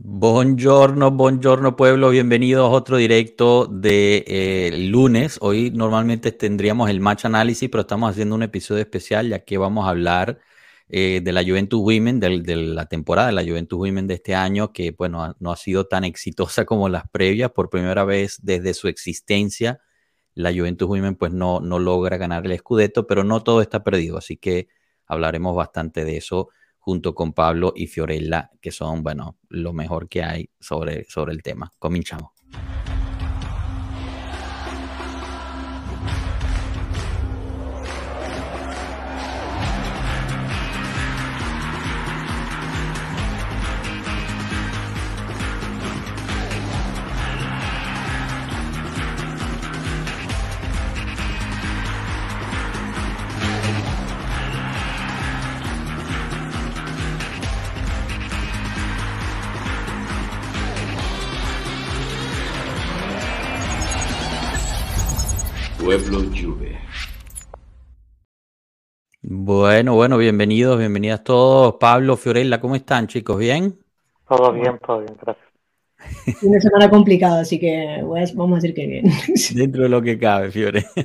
Buongiorno, buongiorno pueblo, bienvenidos a otro directo de eh, lunes. Hoy normalmente tendríamos el match análisis, pero estamos haciendo un episodio especial ya que vamos a hablar eh, de la Juventus Women, de, la temporada de la Juventus Women de este año, que bueno, no ha sido tan exitosa como las previas. Por primera vez desde su existencia, la Juventus Women pues no, no logra ganar el Scudetto, pero no todo está perdido, así que hablaremos bastante de eso junto con Pablo y Fiorella, que son, bueno, lo mejor que hay sobre, sobre el tema. Cominchamos. Bueno, bueno, bienvenidos, bienvenidas todos. Pablo, Fiorella, ¿cómo están, chicos? ¿Bien? Todo bien, todo bien, gracias. Una semana complicada, así que pues, vamos a decir que bien. Dentro de lo que cabe, Fiore.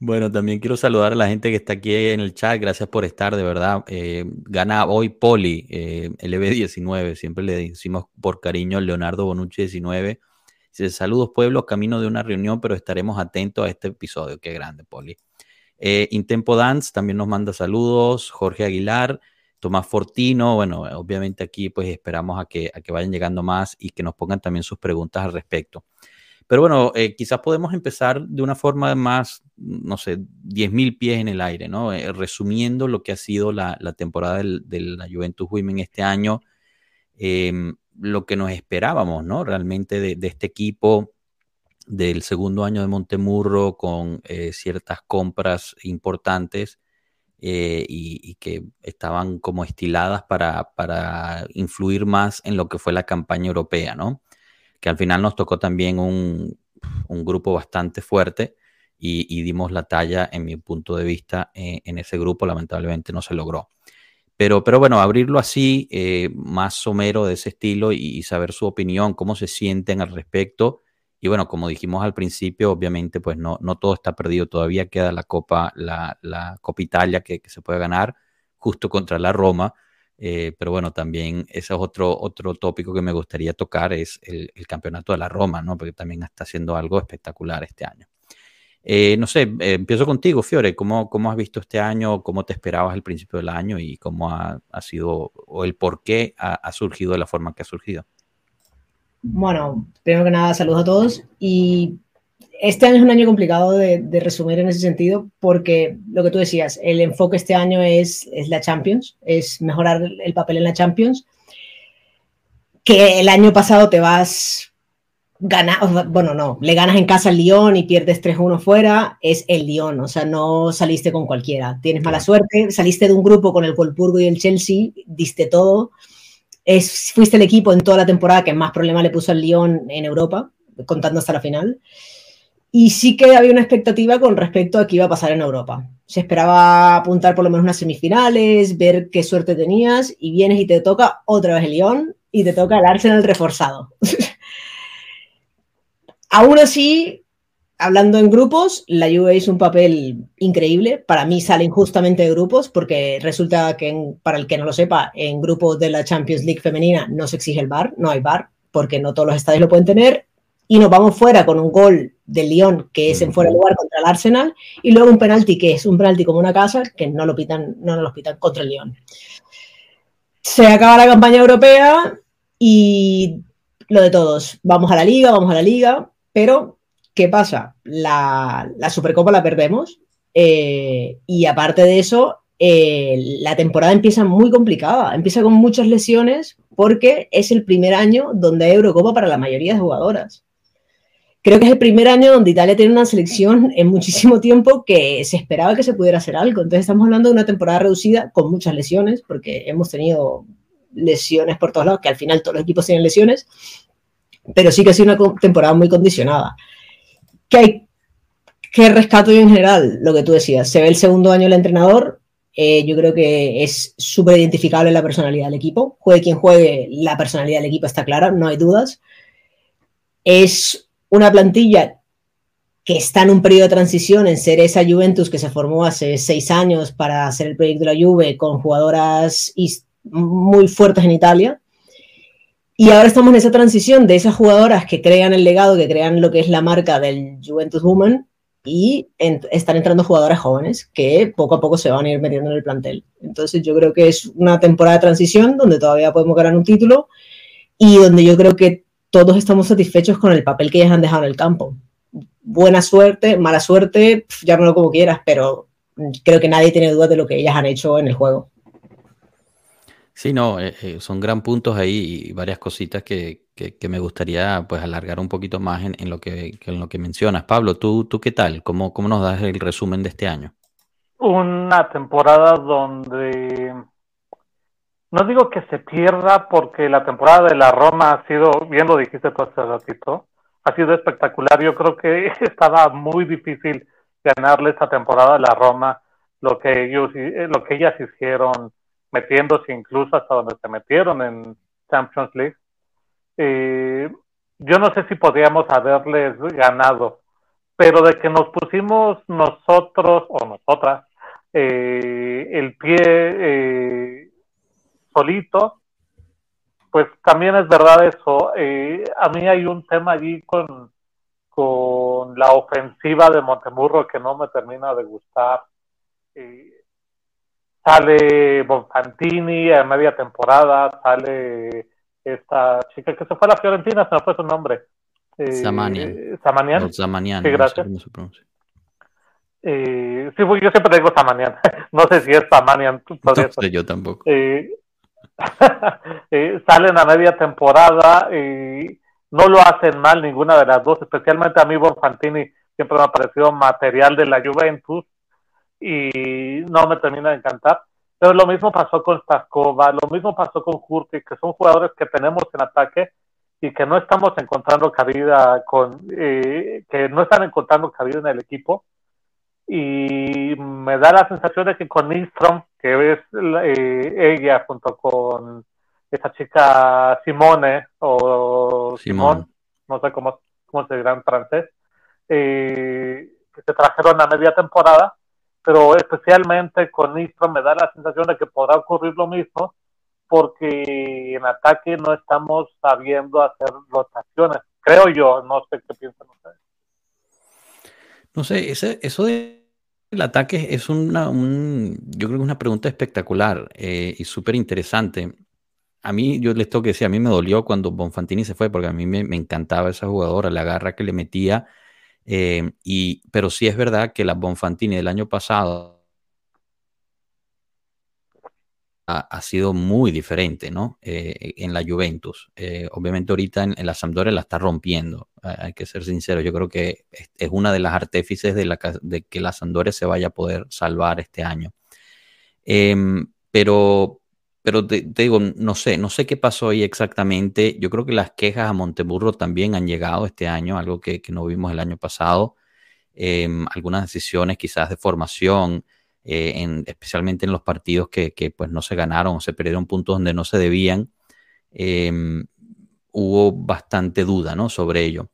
Bueno, también quiero saludar a la gente que está aquí en el chat. Gracias por estar, de verdad. Eh, gana hoy Poli, eh, LB19. Siempre le decimos por cariño Leonardo Bonucci 19. Saludos pueblos, camino de una reunión, pero estaremos atentos a este episodio. Qué grande, Poli. Eh, Intempo Dance también nos manda saludos. Jorge Aguilar, Tomás Fortino. Bueno, obviamente aquí pues esperamos a que, a que vayan llegando más y que nos pongan también sus preguntas al respecto. Pero bueno, eh, quizás podemos empezar de una forma más, no sé, 10.000 pies en el aire, ¿no? Eh, resumiendo lo que ha sido la, temporada de la Juventus Women este año. Em, lo que nos esperábamos, ¿no? Realmente de, este equipo del segundo año de Montemurro con eh, ciertas compras importantes eh, y, que estaban como estiladas para, para, influir más en lo que fue la campaña europea, ¿no? Que al final nos tocó también un, un grupo bastante fuerte y, dimos la talla, en mi punto de vista, eh, en ese grupo, lamentablemente no se logró. Pero, pero bueno, abrirlo así, más somero de ese estilo y, saber su opinión, cómo se sienten al respecto. Y bueno, como dijimos al principio, obviamente, pues no, no todo está perdido. Todavía queda la Copa, la, la Copa Italia que, se puede ganar justo contra la Roma. Eh, pero bueno, también ese es otro, otro tópico que me gustaría tocar, es el, campeonato de la Roma, ¿no? Porque también está haciendo algo espectacular este año. Eh, no sé, eh, empiezo contigo, Fiore. ¿Cómo, ¿Cómo has visto este año? ¿Cómo te esperabas al principio del año? ¿Y cómo ha, sido, o el por qué ha, surgido de la forma que ha surgido? Bueno, primero que nada, saludos a todos. Y este año es un año complicado de, resumir en ese sentido, porque lo que tú decías, el enfoque este año es, es la Champions, es mejorar el papel en la Champions. Que el año pasado te vas gana, bueno, no, le ganas en casa al Lyon y pierdes 3-1 fuera, es el Lyon, o sea, no saliste con cualquiera. Tienes mala suerte, saliste de un grupo con el Wolfsburgo y el Chelsea, diste todo. Es, fuiste el equipo en toda la temporada que más problema le puso al Lyon en Europa, contando hasta la final. Y sí que había una expectativa con respecto a qué iba a pasar en Europa. Se esperaba apuntar por lo menos unas semifinales, ver qué suerte tenías, y vienes y te toca otra vez el Lyon y te toca el Arsenal reforzado. Aún así, hablando en grupos, la Juve hizo un papel increíble. Para mí salen justamente de grupos porque resulta que, para el que no lo sepa, en grupos de la Champions League femenina no se exige el VAR, no hay VAR, porque no todos los estadios lo pueden tener. Y nos vamos fuera con un gol del Lyon que es en fuera de lugar contra el Arsenal y luego un penalti que es un penalti como una casa que no lo pitan, no nos lo pitan contra el Lyon. Se acaba la campaña europea y lo de todos. Vamos a la liga, vamos a la liga pero, ¿qué pasa? La, Supercopa la perdemos eh, y aparte de eso, eh, la temporada empieza muy complicada, empieza con muchas lesiones porque es el primer año donde hay Eurocopa para la mayoría de jugadoras. Creo que es el primer año donde Italia tiene una selección en muchísimo tiempo que se esperaba que se pudiera hacer algo. Entonces estamos hablando de una temporada reducida con muchas lesiones, porque hemos tenido lesiones por todos lados, que al final todos los equipos tienen lesiones, pero sí que ha sido una temporada muy condicionada. ¿Qué, hay, qué rescato yo en general? Lo que tú decías, se ve el segundo año el entrenador, Eh, yo creo que es súper identificable la personalidad del equipo. Juegue quien juegue, la personalidad del equipo está clara, no hay dudas. Es una plantilla que está en un periodo de transición en ser esa Juventus que se formó hace seis años para hacer el proyecto de la Juve con jugadoras muy fuertes en Italia. Y ahora estamos en esa transición de esas jugadoras que crean el legado, que crean lo que es la marca del Juventus Woman y están entrando jugadoras jóvenes que poco a poco se van a ir metiendo en el plantel. Entonces yo creo que es una temporada de transición donde todavía podemos ganar un título y donde yo creo que todos estamos satisfechos con el papel que ellas han dejado en el campo. Buena suerte, mala suerte, ya no lo como quieras, pero creo que nadie tiene duda de lo que ellas han hecho en el juego. Sí, no, eh, eh, son gran puntos ahí y varias cositas que, que, me gustaría pues alargar un poquito más en, en lo, que, en lo que mencionas. Pablo, ¿tú, tú qué tal? ¿Cómo, ¿Cómo nos das el resumen de este año? Una temporada donde no digo que se pierda porque la temporada de la Roma ha sido, bien lo dijiste tú hace ratito, ha sido espectacular. Yo creo que estaba muy difícil ganarle esta temporada a la Roma, lo que ellos, eh, lo que ellas hicieron metiéndose incluso hasta donde se metieron en Champions League. Eh, yo no sé si podríamos haberles ganado, pero de que nos pusimos nosotros o nosotras eh, el pie eh, solito, pues también es verdad eso. a mí hay un tema allí con, con la ofensiva de Montemurro que no me termina de gustar sale Bonfantini a media temporada, sale esta chica que se fue a la Fiorentina, se me fue su nombre. Eh, Samanian. Samanian. Samanian. Sí, gracias. Eh, sí, yo siempre digo Samanian. no sé si es Samanian. No sé, yo tampoco. Eh, eh, salen a media temporada y no lo hacen mal ninguna de las dos, especialmente a mí Bonfantini siempre me ha parecido material de la Juventus y no me termina de encantar. Pero lo mismo pasó con Staskova, lo mismo pasó con Hurti, que son jugadores que tenemos en ataque y que no estamos encontrando cabida con, eh, que no están encontrando cabida en el equipo. Y me da la sensación de que con Nistrom, que es eh, ella junto con esta chica Simone o Simón, no sé cómo, cómo se dirá en francés, eh, que se trajeron a media temporada, pero especialmente con Nistro me da la sensación de que podrá ocurrir lo mismo porque en ataque no estamos sabiendo hacer rotaciones, creo yo, no sé qué piensan ustedes. No sé, ese, eso del ataque es una, un, yo creo que es una pregunta espectacular eh, y súper interesante. A mí, yo les tengo que decir, a mí me dolió cuando Bonfantini se fue, porque a mí me, me encantaba esa jugadora, la garra que le metía eh, y, pero sí es verdad que la Bonfantini del año pasado ha, sido muy diferente, ¿no? Eh, en la Juventus. Eh, obviamente ahorita en, la Sampdoria la está rompiendo, hay que ser sincero. Yo creo que es, una de las artífices de, que la Sampdoria se vaya a poder salvar este año. Em, pero, pero te, digo, no sé, no sé qué pasó ahí exactamente. Yo creo que las quejas a Monteburro también han llegado este año, algo que, no vimos el año pasado. Em, algunas decisiones quizás de formación, eh, en, especialmente en los partidos que, pues no se ganaron o se perdieron puntos donde no se debían. Em, hubo bastante duda ¿no? sobre ello.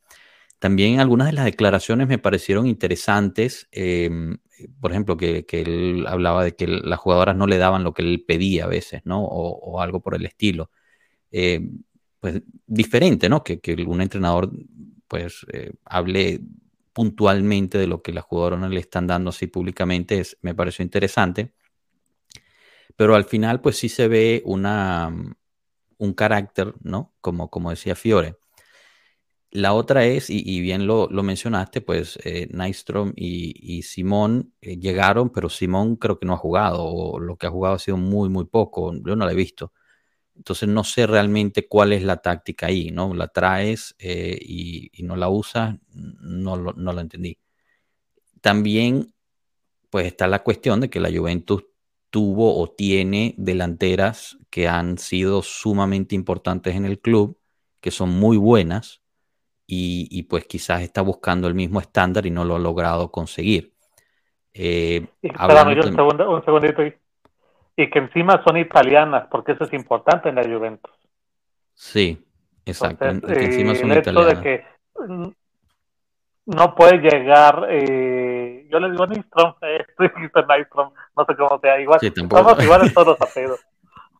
También algunas de las declaraciones me parecieron interesantes. Em, por ejemplo, que, él hablaba de que las jugadoras no le daban lo que él pedía a veces, ¿no? O, algo por el estilo. Eh, pues diferente, ¿no? Que, un entrenador, pues, eh, hable puntualmente de lo que las jugadoras no le están dando así públicamente, es, me pareció interesante. Pero al final, pues sí se ve una, un carácter, ¿no? Como, como decía Fiore la otra es, y, bien lo, mencionaste, pues eh, Nystrom y, Simón eh, llegaron, pero Simón creo que no ha jugado, o lo que ha jugado ha sido muy, muy poco, yo no la he visto. Entonces no sé realmente cuál es la táctica ahí, ¿no? La traes eh, y, no la usas, no lo, no lo entendí. También, pues está la cuestión de que la Juventus tuvo o tiene delanteras que han sido sumamente importantes en el club, que son muy buenas, y, pues quizás está buscando el mismo estándar y no lo ha logrado conseguir. Eh, Espérame un, segundito ahí. y que encima son italianas, porque eso es importante en la Juventus. Sí, exacto. encima son el hecho de que no puede llegar, eh, yo le digo Nystrom, eh, Nystrom, no sé cómo sea, igual, sí, estamos igual en todos los apellidos.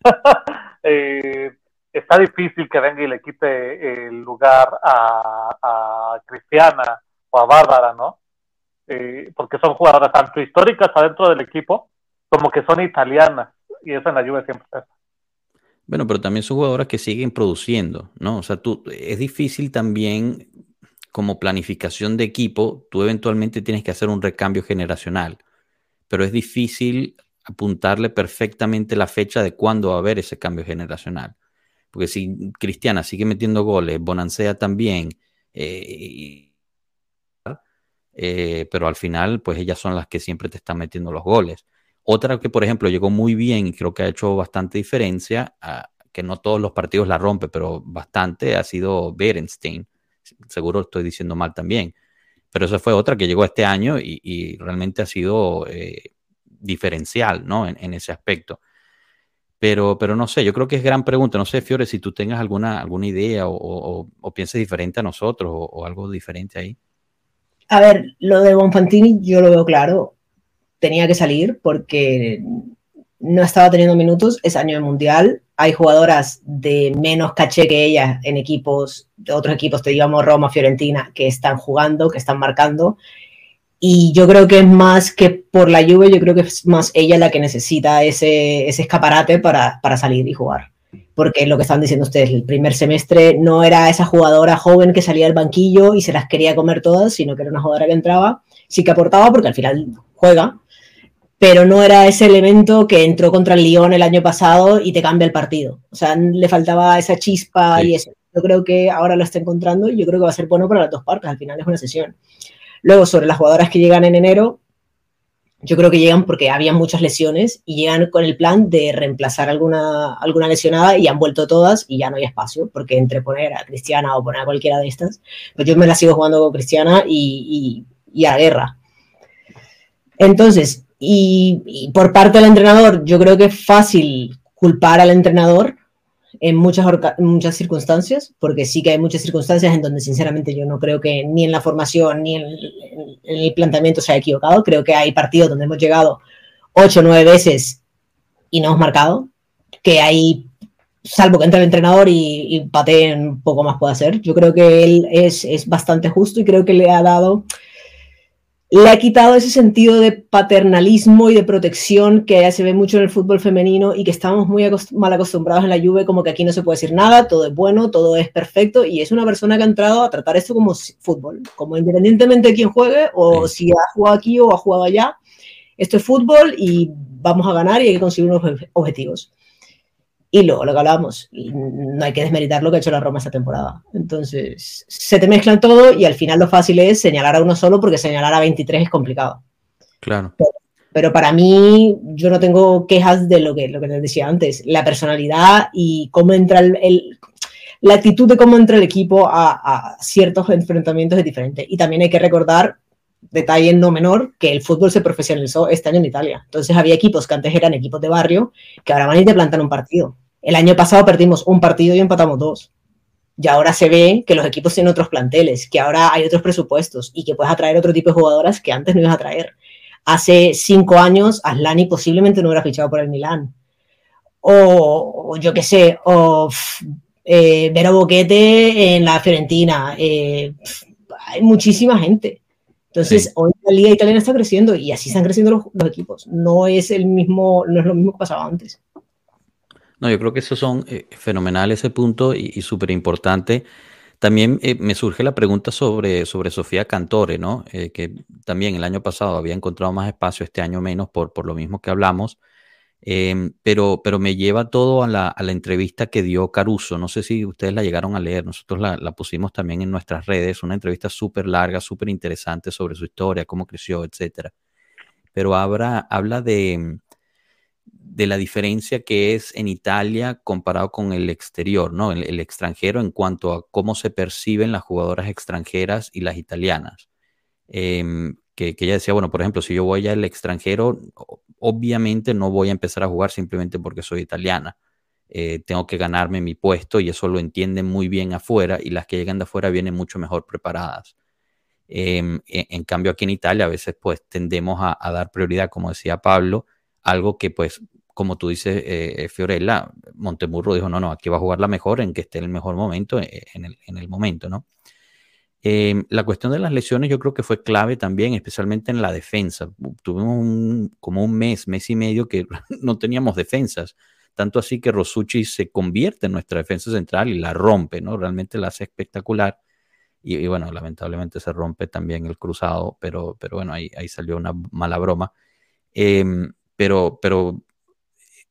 eh, está difícil que venga y le quite el lugar a, a Cristiana o a Bárbara, ¿no? Eh, porque son jugadoras tanto históricas adentro del equipo como que son italianas y eso en la Juve siempre está. Bueno, pero también son jugadoras que siguen produciendo, ¿no? O sea, tú, es difícil también como planificación de equipo, tú eventualmente tienes que hacer un recambio generacional, pero es difícil apuntarle perfectamente la fecha de cuándo va a haber ese cambio generacional. Porque si Cristiana sigue metiendo goles, Bonancea también, eh, eh, pero al final, pues ellas son las que siempre te están metiendo los goles. Otra que, por ejemplo, llegó muy bien y creo que ha hecho bastante diferencia, ah, que no todos los partidos la rompe, pero bastante, ha sido Berenstein. Seguro estoy diciendo mal también. Pero esa fue otra que llegó este año y, realmente ha sido eh, diferencial, ¿no? En, ese aspecto. Pero, pero no sé, yo creo que es gran pregunta. No sé, Fiore, si tú tengas alguna, alguna idea o, pienses diferente a nosotros o, algo diferente ahí. A ver, lo de Bonfantini yo lo veo claro. Tenía que salir porque no estaba teniendo minutos. Es año de mundial. Hay jugadoras de menos caché que ella en equipos, de otros equipos, te digamos Roma, Fiorentina, que están jugando, que están marcando. Y yo creo que es más que por la lluvia, yo creo que es más ella la que necesita ese, ese escaparate para, para salir y jugar. Porque lo que están diciendo ustedes, el primer semestre no era esa jugadora joven que salía del banquillo y se las quería comer todas, sino que era una jugadora que entraba, sí que aportaba porque al final juega, pero no era ese elemento que entró contra el Lyon el año pasado y te cambia el partido. O sea, le faltaba esa chispa y eso. Yo creo que ahora lo está encontrando y yo creo que va a ser bueno para las dos partes. Al final es una sesión. Luego, sobre las jugadoras que llegan en enero, yo creo que llegan porque había muchas lesiones y llegan con el plan de reemplazar alguna, alguna lesionada y han vuelto todas y ya no hay espacio, porque entre poner a Cristiana o poner a cualquiera de estas, pues yo me la sigo jugando con Cristiana y, y, a guerra. Entonces, y, por parte del entrenador, yo creo que es fácil culpar al entrenador en muchas, muchas circunstancias, porque sí que hay muchas circunstancias en donde sinceramente yo no creo que ni en la formación ni en, el planteamiento se haya equivocado. Creo que hay partidos donde hemos llegado ocho o nueve veces y no hemos marcado, que hay, salvo que entre el entrenador y, y pateen, poco más puede hacer. Yo creo que él es, es bastante justo y creo que le ha dado le ha quitado ese sentido de paternalismo y de protección que se ve mucho en el fútbol femenino y que estamos muy mal acostumbrados en la Juve, como que aquí no se puede decir nada, todo es bueno, todo es perfecto, y es una persona que ha entrado a tratar esto como fútbol, como independientemente de quién juegue o si ha jugado aquí o ha jugado allá, esto es fútbol y vamos a ganar y hay que conseguir unos objetivos. Y luego lo que hablábamos, no hay que desmeritar lo que ha hecho la Roma esta temporada. Entonces, se te mezclan todo y al final lo fácil es señalar a uno solo porque señalar a 23 es complicado. Claro. Pero, para mí, yo no tengo quejas de lo que, lo que les decía antes, la personalidad y cómo entra el, la actitud de cómo entra el equipo a, a, ciertos enfrentamientos es diferente. Y también hay que recordar, detalle no menor, que el fútbol se profesionalizó este año en Italia. Entonces había equipos que antes eran equipos de barrio que ahora van a ir te plantan un partido. El año pasado perdimos un partido y empatamos dos. Y ahora se ve que los equipos tienen otros planteles, que ahora hay otros presupuestos y que puedes atraer otro tipo de jugadoras que antes no ibas a traer. Hace cinco años, Aslani posiblemente no hubiera fichado por el Milán. O, yo qué sé, o eh, Vero Boquete en la Fiorentina. Eh, hay muchísima gente. Entonces, hoy la liga italiana está creciendo y así están creciendo los, los, equipos. No es el mismo, no es lo mismo que pasaba antes. No, yo creo que esos son eh, fenomenales ese punto y, súper importante. También eh, me surge la pregunta sobre, sobre Sofía Cantore, ¿no? Eh, que también el año pasado había encontrado más espacio, este año menos, por, por lo mismo que hablamos. Em, pero, pero me lleva todo a la, a la, entrevista que dio Caruso. No sé si ustedes la llegaron a leer, nosotros la, la pusimos también en nuestras redes, una entrevista súper larga, súper interesante sobre su historia, cómo creció, etcétera. Pero habla, habla de, de la diferencia que es en Italia comparado con el exterior, ¿no? El, extranjero en cuanto a cómo se perciben las jugadoras extranjeras y las italianas. Em, que, ella decía, bueno, por ejemplo, si yo voy al extranjero, obviamente no voy a empezar a jugar simplemente porque soy italiana. Eh, tengo que ganarme mi puesto y eso lo entienden muy bien afuera y las que llegan de afuera vienen mucho mejor preparadas. Em, en, cambio aquí en Italia a veces pues tendemos a, dar prioridad, como decía Pablo, algo que pues como tú dices, eh, Fiorella, Montemurro dijo, no, no, aquí va a jugar la mejor en que esté en el mejor momento, en el, en el momento, ¿no? Em, la cuestión de las lesiones yo creo que fue clave también, especialmente en la defensa. Tuvimos como un mes, mes y medio que no teníamos defensas. Tanto así que Rosucci se convierte en nuestra defensa central y la rompe, ¿no? Realmente la hace espectacular. Y, bueno, lamentablemente se rompe también el cruzado, pero, pero bueno, ahí, ahí salió una mala broma. Em, pero, pero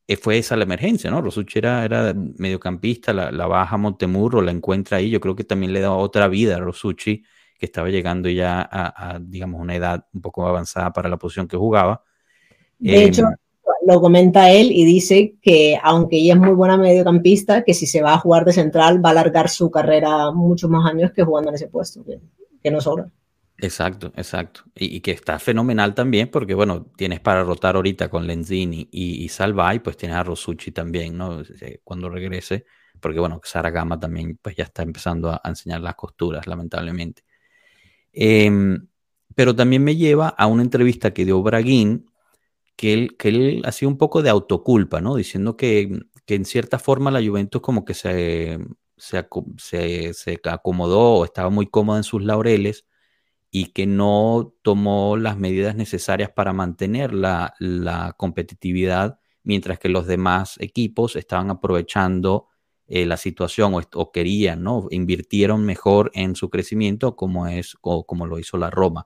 eh, fue esa la emergencia, ¿no? Rosucci era, era mediocampista, la, baja Montemurro, la encuentra ahí. Yo creo que también le da otra vida a Rosucci, que estaba llegando ya a, digamos, una edad un poco avanzada para la posición que jugaba. De hecho, em, lo comenta él y dice que aunque ella es muy buena mediocampista, que si se va a jugar de central va a alargar su carrera muchos más años que jugando en ese puesto, que, que no sobra. Exacto, exacto. Y, que está fenomenal también porque, bueno, tienes para rotar ahorita con Lenzini y, y Salvay, pues tienes a Rosucci también, ¿no? Cuando regrese, porque, bueno, Sara Gama también pues ya está empezando a, enseñar las costuras, lamentablemente. Em, pero también me lleva a una entrevista que dio Braguín, que él, que él hacía un poco de autoculpa, ¿no? Diciendo que, que en cierta forma la Juventus como que se, se, se, se acomodó o estaba muy cómoda en sus laureles y que no tomó las medidas necesarias para mantener la, competitividad, mientras que los demás equipos estaban aprovechando eh, la situación o, querían, ¿no? Invirtieron mejor en su crecimiento como, es, como lo hizo la Roma.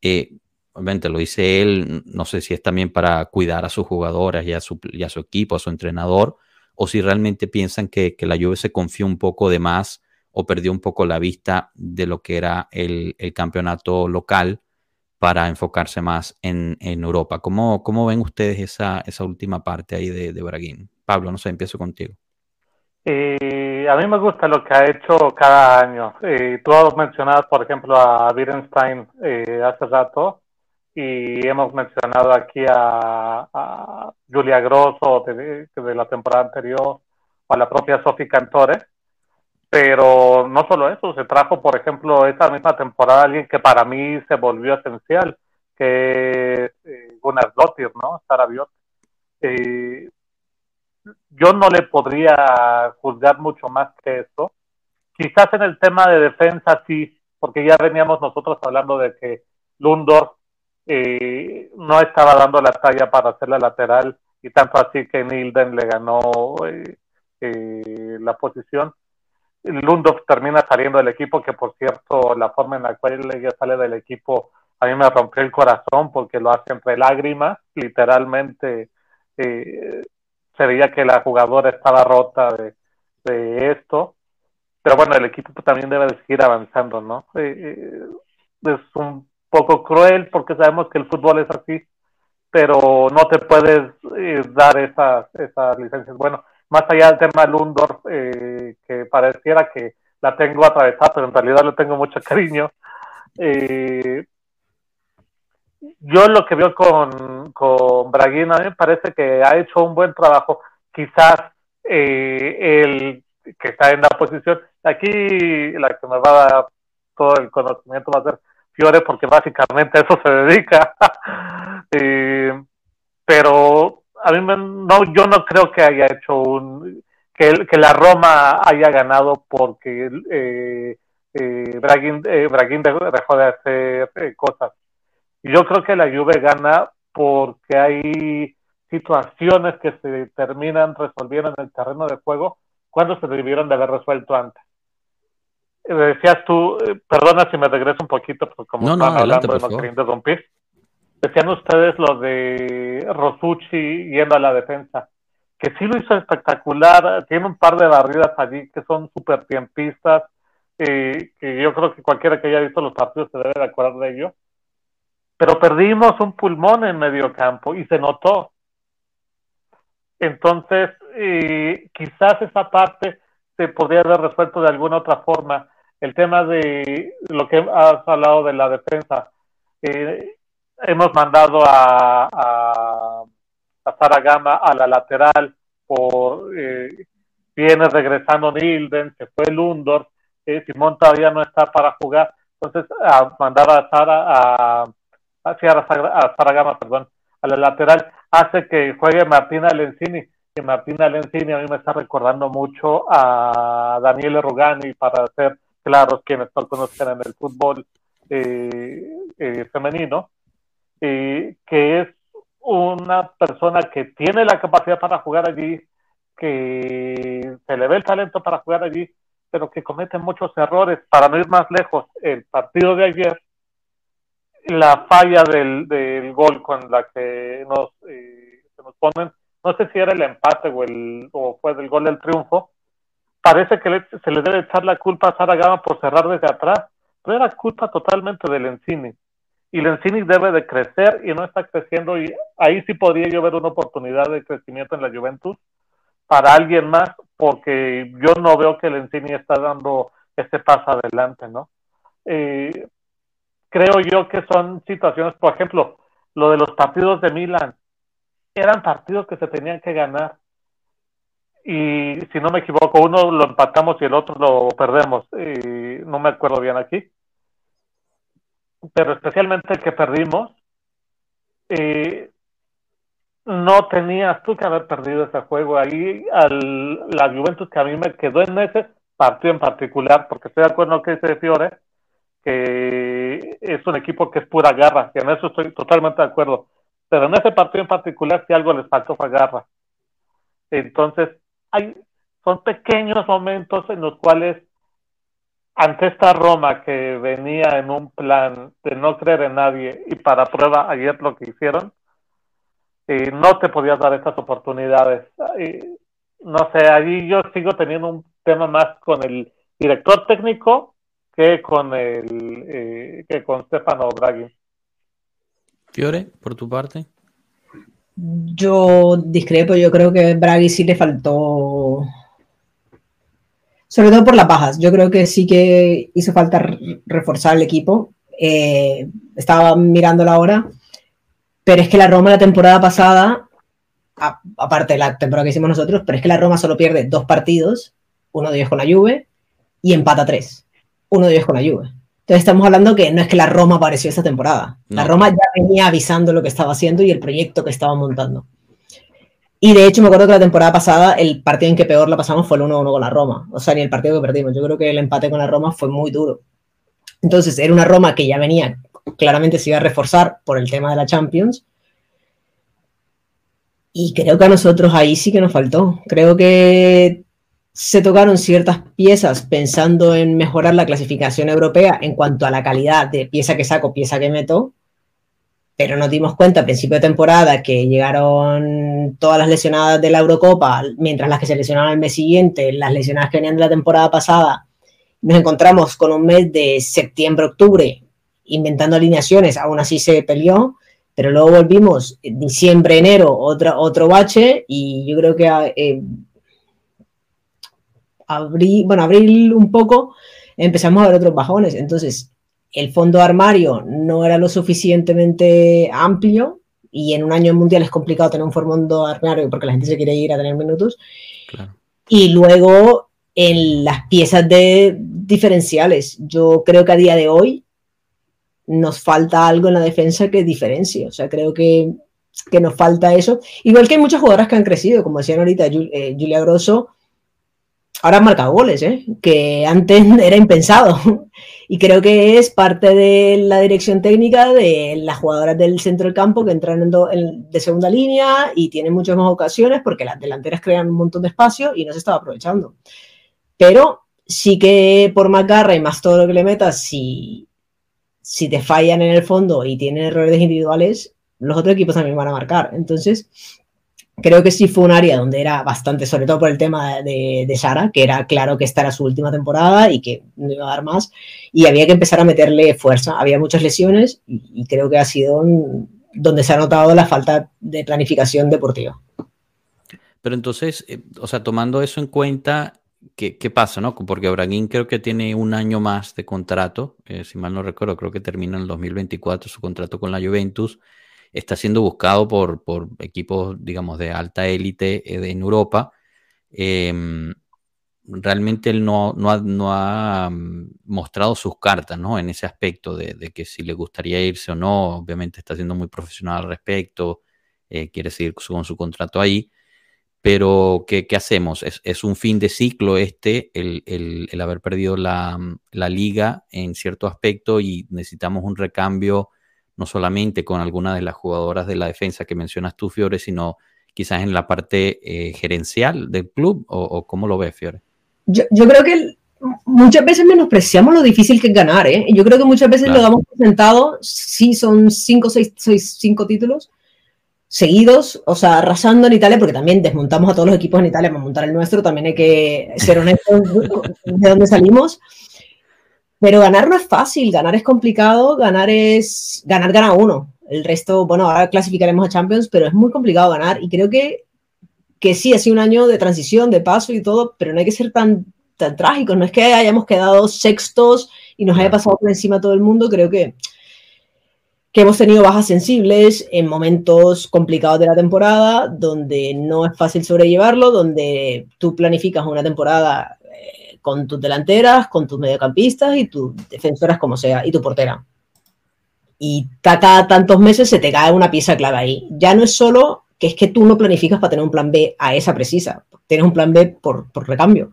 Eh, obviamente lo dice él, no sé si es también para cuidar a sus jugadoras y a su, y a su equipo, a su entrenador, o si realmente piensan que, que la Juve se confió un poco de más o perdió un poco la vista de lo que era el, campeonato local para enfocarse más en, Europa. ¿Cómo, ¿Cómo, ven ustedes esa, esa última parte ahí de, de Braguín? Pablo, no sé, empiezo contigo. Eh, a mí me gusta lo que ha hecho cada año. Eh, tú has mencionado, por ejemplo, a Wittgenstein eh, hace rato y hemos mencionado aquí a, Julia Grosso de, de, la temporada anterior o a la propia Sofi Cantore pero no solo eso, se trajo, por ejemplo, esa misma temporada alguien que para mí se volvió esencial, que es eh, Gunnar Dottir, ¿no? Sara eh, yo no le podría juzgar mucho más que eso. Quizás en el tema de defensa sí, porque ya veníamos nosotros hablando de que Lundor eh, no estaba dando la talla para hacer la lateral y tanto así que Nilden le ganó la posición Lundov termina saliendo del equipo, que por cierto, la forma en la cual ella sale del equipo a mí me rompió el corazón porque lo hace entre lágrimas, literalmente eh, se veía que la jugadora estaba rota de, esto, pero bueno, el equipo también debe seguir avanzando, ¿no? Eh, eh, es un poco cruel porque sabemos que el fútbol es así, pero no te puedes dar esas, esas licencias. Bueno, más allá del tema de Lundorf, eh, que pareciera que la tengo atravesada, pero en realidad le tengo mucho cariño. Eh, yo lo que veo con, con Braguín, a mí me parece que ha hecho un buen trabajo. Quizás eh, el que está en la posición, aquí la que me va a dar todo el conocimiento va a ser Fiore, porque básicamente a eso se dedica. pero a mí no, yo no creo que haya hecho un que, que la Roma haya ganado porque eh, eh, Braguín, eh, dejó de hacer eh, cosas. Yo creo que la Juve gana porque hay situaciones que se terminan resolviendo en el terreno de juego cuando se debieron de haber resuelto antes. Decías tú, perdona si me regreso un poquito, porque como no, hablando, no quería interrumpir Decían ustedes lo de Rosucci yendo a la defensa, que sí lo hizo espectacular, tiene un par de barridas allí que son súper tiempistas, eh, que yo creo que cualquiera que haya visto los partidos se debe de acordar de ello. Pero perdimos un pulmón en medio campo y se notó. Entonces, eh, quizás esa parte se podría haber resuelto de alguna otra forma. El tema de lo que has hablado de la defensa. Eh, hemos mandado a, a Sara Gama a la lateral, por eh, viene regresando Nilden, se fue Lundor, eh, Simón todavía no está para jugar, entonces a mandar a Sara a, a, Sara Gama, perdón, a la lateral, hace que juegue Martina Lenzini, que Martina Lenzini a mí me está recordando mucho a Daniele Rugani, para ser claros quienes no conocen en el fútbol eh, eh, que es una persona que tiene la capacidad para jugar allí, que se le ve el talento para jugar allí, pero que comete muchos errores. Para no ir más lejos, el partido de ayer, la falla del, del gol con la que nos, eh, se nos ponen, no sé si era el empate o, el, o fue del gol del triunfo, parece que se le debe echar la culpa a Sara Gama por cerrar desde atrás, pero era culpa totalmente del Encini y Lencini debe de crecer y no está creciendo y ahí sí podría yo ver una oportunidad de crecimiento en la Juventus para alguien más porque yo no veo que Lencini está dando este paso adelante, ¿no? Eh, creo yo que son situaciones, por ejemplo, lo de los partidos de Milan, eran partidos que se tenían que ganar y si no me equivoco, uno lo empatamos y el otro lo perdemos, y no me acuerdo bien aquí pero especialmente el que perdimos, eh, no tenías tú que haber perdido ese juego. Ahí al, la Juventus que a mí me quedó en ese partido en particular, porque estoy de acuerdo con lo que dice Fiore, que es un equipo que es pura garra, y en eso estoy totalmente de acuerdo. Pero en ese partido en particular, si algo les faltó fue garra. Entonces, hay, son pequeños momentos en los cuales ante esta Roma que venía en un plan de no creer en nadie y para prueba ayer lo que hicieron, y no te podías dar estas oportunidades. no sé, allí yo sigo teniendo un tema más con el director técnico que con el eh, que con Stefano Draghi. Fiore, por tu parte. Yo discrepo, yo creo que Draghi sí le faltó sobre todo por las bajas. Yo creo que sí que hizo falta reforzar el equipo. Eh, estaba mirando la hora, pero es que la Roma la temporada pasada, aparte de la temporada que hicimos nosotros, pero es que la Roma solo pierde dos partidos, uno de ellos con la Juve, y empata tres, uno de ellos con la Juve. Entonces estamos hablando que no es que la Roma apareció esta temporada, la Roma ya venía avisando lo que estaba haciendo y el proyecto que estaba montando. Y de hecho me acuerdo que la temporada pasada el partido en que peor la pasamos fue el 1-1 con la Roma. O sea, ni el partido que perdimos. Yo creo que el empate con la Roma fue muy duro. Entonces era una Roma que ya venía, claramente se iba a reforzar por el tema de la Champions. Y creo que a nosotros ahí sí que nos faltó. Creo que se tocaron ciertas piezas pensando en mejorar la clasificación europea en cuanto a la calidad de pieza que saco, pieza que meto pero nos dimos cuenta a principio de temporada que llegaron todas las lesionadas de la Eurocopa, mientras las que se lesionaron el mes siguiente, las lesionadas que venían de la temporada pasada, nos encontramos con un mes de septiembre-octubre inventando alineaciones, aún así se peleó, pero luego volvimos diciembre-enero, otro bache, y yo creo que eh, abril, bueno, abril un poco empezamos a ver otros bajones, entonces el fondo armario no era lo suficientemente amplio y en un año mundial es complicado tener un fondo armario porque la gente se quiere ir a tener minutos. Y luego en las piezas de diferenciales, yo creo que a día de hoy nos falta algo en la defensa que diferencie. O sea, creo que, que nos falta eso. Igual que hay muchas jugadoras que han crecido, como decían ahorita, eh, Julia Grosso ahora han marcado goles, ¿eh? que antes era impensado. Y creo que es parte de la dirección técnica de las jugadoras del centro del campo que entran de segunda línea y tienen muchas más ocasiones porque las delanteras crean un montón de espacio y no se estaba aprovechando. Pero sí que por más garra y más todo lo que le metas, si, si te fallan en el fondo y tienen errores individuales, los otros equipos también van a marcar. Entonces, creo que sí fue un área donde era bastante, sobre todo por el tema de, de, Sara, que era claro que esta era su última temporada y que no iba a dar más, y había que empezar a meterle fuerza. Había muchas lesiones y, creo que ha sido donde se ha notado la falta de planificación deportiva. Pero entonces, eh, o sea, tomando eso en cuenta, ¿qué, qué pasa, no? Porque Braguín creo que tiene un año más de contrato, eh, si mal no recuerdo, creo que termina en el 2024 su contrato con la Juventus está siendo buscado por, por equipos, digamos, de alta élite en Europa. Em, realmente él no, no, ha, no, ha, mm, mostrado sus cartas ¿no? en ese aspecto de, de, que si le gustaría irse o no, obviamente está siendo muy profesional al respecto, eh, quiere seguir con su contrato ahí, pero ¿qué, qué hacemos? Es, es, un fin de ciclo este, el, el, el haber perdido la, mm, la, liga en cierto aspecto y necesitamos un recambio no solamente con alguna de las jugadoras de la defensa que mencionas tú, Fiore, sino quizás en la parte eh, gerencial del club, o, o cómo lo ves, Fiore? yo, yo, creo que muchas veces menospreciamos lo difícil que es ganar, ¿eh? Yo creo que muchas veces claro. lo damos por sentado, sí son cinco, seis, seis, cinco títulos seguidos, o sea, arrasando en Italia, porque también desmontamos a todos los equipos en Italia para montar el nuestro, también hay que ser honestos de dónde salimos. Pero ganar no es fácil, ganar es complicado, ganar es, ganar gana uno. El resto, bueno, ahora clasificaremos a Champions, pero es muy complicado ganar y creo que que sí, ha sido un año de transición, de paso y todo, pero no hay que ser tan, tan trágicos. No es que hayamos quedado sextos y nos haya pasado por encima todo el mundo. Creo que, que hemos tenido bajas sensibles en momentos complicados de la temporada, donde no es fácil sobrellevarlo, donde tú planificas una temporada con tus delanteras, con tus mediocampistas y tus defensoras como sea, y tu portera. Y cada tantos meses se te cae una pieza clave ahí. Ya no es solo que es que tú no planificas para tener un plan B a esa precisa, tienes un plan B por, por recambio.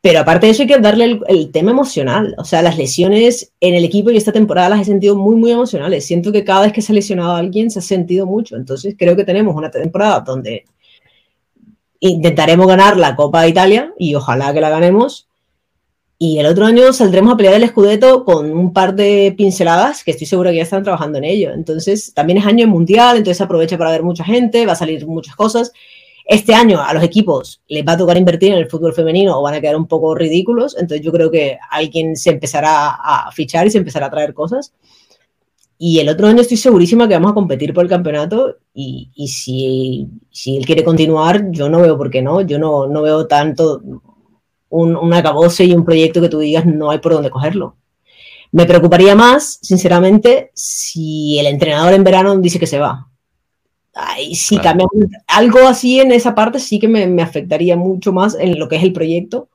Pero aparte de eso hay que darle el, el, tema emocional, o sea, las lesiones en el equipo y esta temporada las he sentido muy, muy emocionales. Siento que cada vez que se ha lesionado a alguien se ha sentido mucho, entonces creo que tenemos una temporada donde intentaremos ganar la Copa de Italia y ojalá que la ganemos, y el otro año saldremos a pelear el Scudetto con un par de pinceladas que estoy segura que ya están trabajando en ello. Entonces, también es año mundial, entonces aprovecha para ver mucha gente, va a salir muchas cosas. Este año a los equipos les va a tocar invertir en el fútbol femenino o van a quedar un poco ridículos. Entonces, yo creo que alguien se empezará a fichar y se empezará a traer cosas. Y el otro año estoy segurísima que vamos a competir por el campeonato y, y si, si él quiere continuar, yo no veo por qué no. Yo no, no veo tanto un, un acabose y un proyecto que tú digas no hay por dónde cogerlo. Me preocuparía más, sinceramente, si el entrenador en verano dice que se va. Ay, sí, claro. cambia, algo así en esa parte sí que me, me, afectaría mucho más en lo que es el proyecto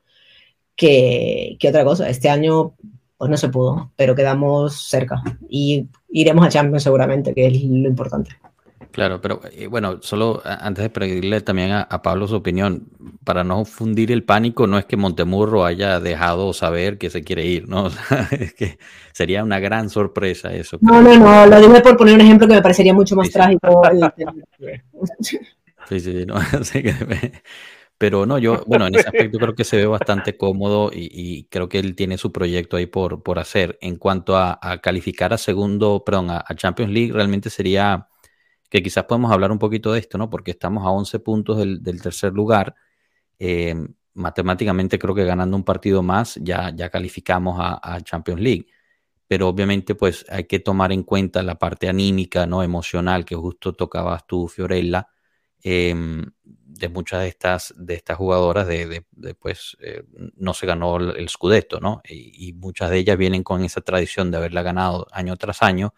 que, que, otra cosa. Este año pues no se pudo, pero quedamos cerca y iremos a Champions seguramente, que es lo importante. Claro, pero eh, bueno, solo antes de pedirle también a, a, Pablo su opinión, para no fundir el pánico, no es que Montemurro haya dejado saber que se quiere ir, ¿no? O sea, es que sería una gran sorpresa eso. No, no, no, lo dije por poner un ejemplo que me parecería mucho más sí, trágico. sí, sí, no, pero no, yo, bueno, en ese aspecto creo que se ve bastante cómodo y, y creo que él tiene su proyecto ahí por, por hacer. En cuanto a, a calificar a segundo, perdón, a, a Champions League, realmente sería que quizás podemos hablar un poquito de esto, ¿no? Porque estamos a 11 puntos del, del tercer lugar. Eh, matemáticamente creo que ganando un partido más ya, ya calificamos a, a, Champions League. Pero obviamente pues hay que tomar en cuenta la parte anímica, ¿no? Emocional que justo tocabas tú, Fiorella, eh, de muchas de estas, de estas jugadoras de, de, de pues eh, no se ganó el, Scudetto, ¿no? Y, muchas de ellas vienen con esa tradición de haberla ganado año tras año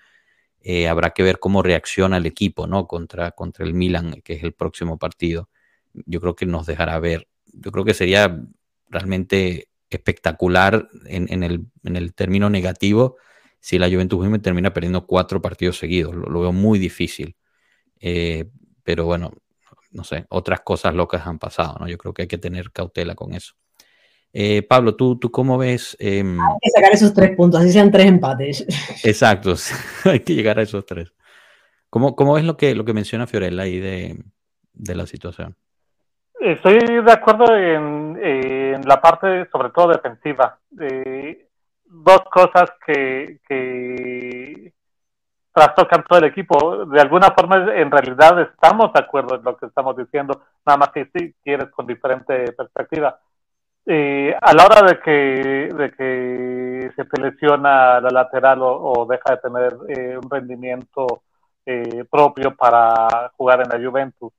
eh, habrá que ver cómo reacciona el equipo, ¿no? Contra, contra el Milan, que es el próximo partido. Yo creo que nos dejará ver. Yo creo que sería realmente espectacular en, en, el, en el, término negativo si la Juventus termina perdiendo cuatro partidos seguidos. Lo, lo veo muy difícil. Eh, pero bueno, no sé, otras cosas locas han pasado, ¿no? Yo creo que hay que tener cautela con eso. Eh, Pablo, ¿tú, ¿tú cómo ves? Eh, hay que sacar esos tres puntos, así sean tres empates. Exacto, hay que llegar a esos tres. ¿Cómo, cómo ves lo que, lo que menciona Fiorella ahí de, de la situación? Estoy de acuerdo en, en la parte, sobre todo defensiva. Eh, dos cosas que, que trastocan todo el equipo. De alguna forma, en realidad, estamos de acuerdo en lo que estamos diciendo, nada más que si quieres con diferente perspectiva eh, a la hora de que, de que se te lesiona la lateral o, o deja de tener eh, un rendimiento eh, propio para jugar en la Juventus,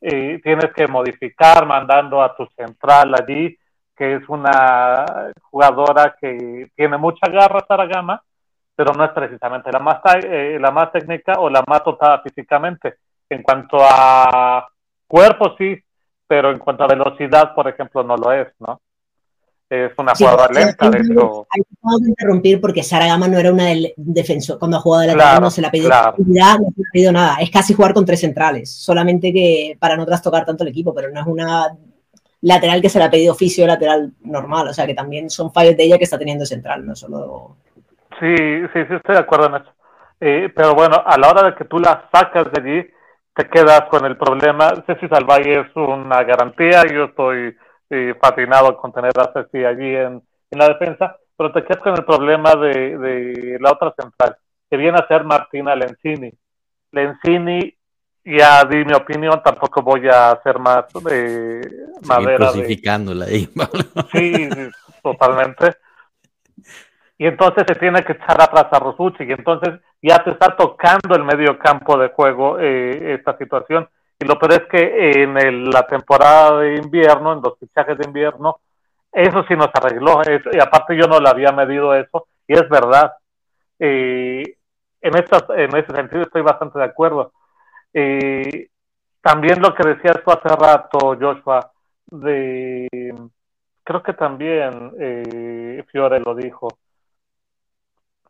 eh, tienes que modificar mandando a tu central allí, que es una jugadora que tiene mucha garra, Saragama, pero no es precisamente la más, eh, la más técnica o la más dotada físicamente. En cuanto a cuerpo, sí, pero en cuanto a velocidad, por ejemplo, no lo es, ¿no? Es una jugadora lenta, de hecho. Hay que interrumpir porque Sara Gama no era una del defensor. Cuando ha jugado de lateral no se le ha pedido no se le ha pedido nada. Es casi jugar con tres centrales, solamente que para no trastocar tanto el equipo, pero no es una lateral que se le ha pedido oficio lateral normal. O sea que también son fallos de ella que está teniendo central, no solo. Sí, sí, sí, estoy de acuerdo en eso. Eh, pero bueno, a la hora de que tú la sacas de allí, te quedas con el problema. Ceci Salvalle es una garantía, yo estoy eh, fascinado con tener a Ceci allí en, la defensa, pero te quedas con el problema de, la otra central, que viene a ser Martina Lenzini. Lenzini, ya di mi opinión, tampoco voy a hacer más de madera. Crucificándola ahí. sí, totalmente. Y entonces se tiene que echar atrás a Rosuchi, y entonces ya te está tocando el medio campo de juego eh, esta situación. Y lo peor es que en la temporada de invierno, en los fichajes de invierno, eso sí nos arregló. y aparte yo no le había medido eso, y es verdad. Eh, en, estas, en ese sentido estoy bastante de acuerdo. Eh, también lo que decías tú hace rato, Joshua, de creo que también eh, Fiore lo dijo,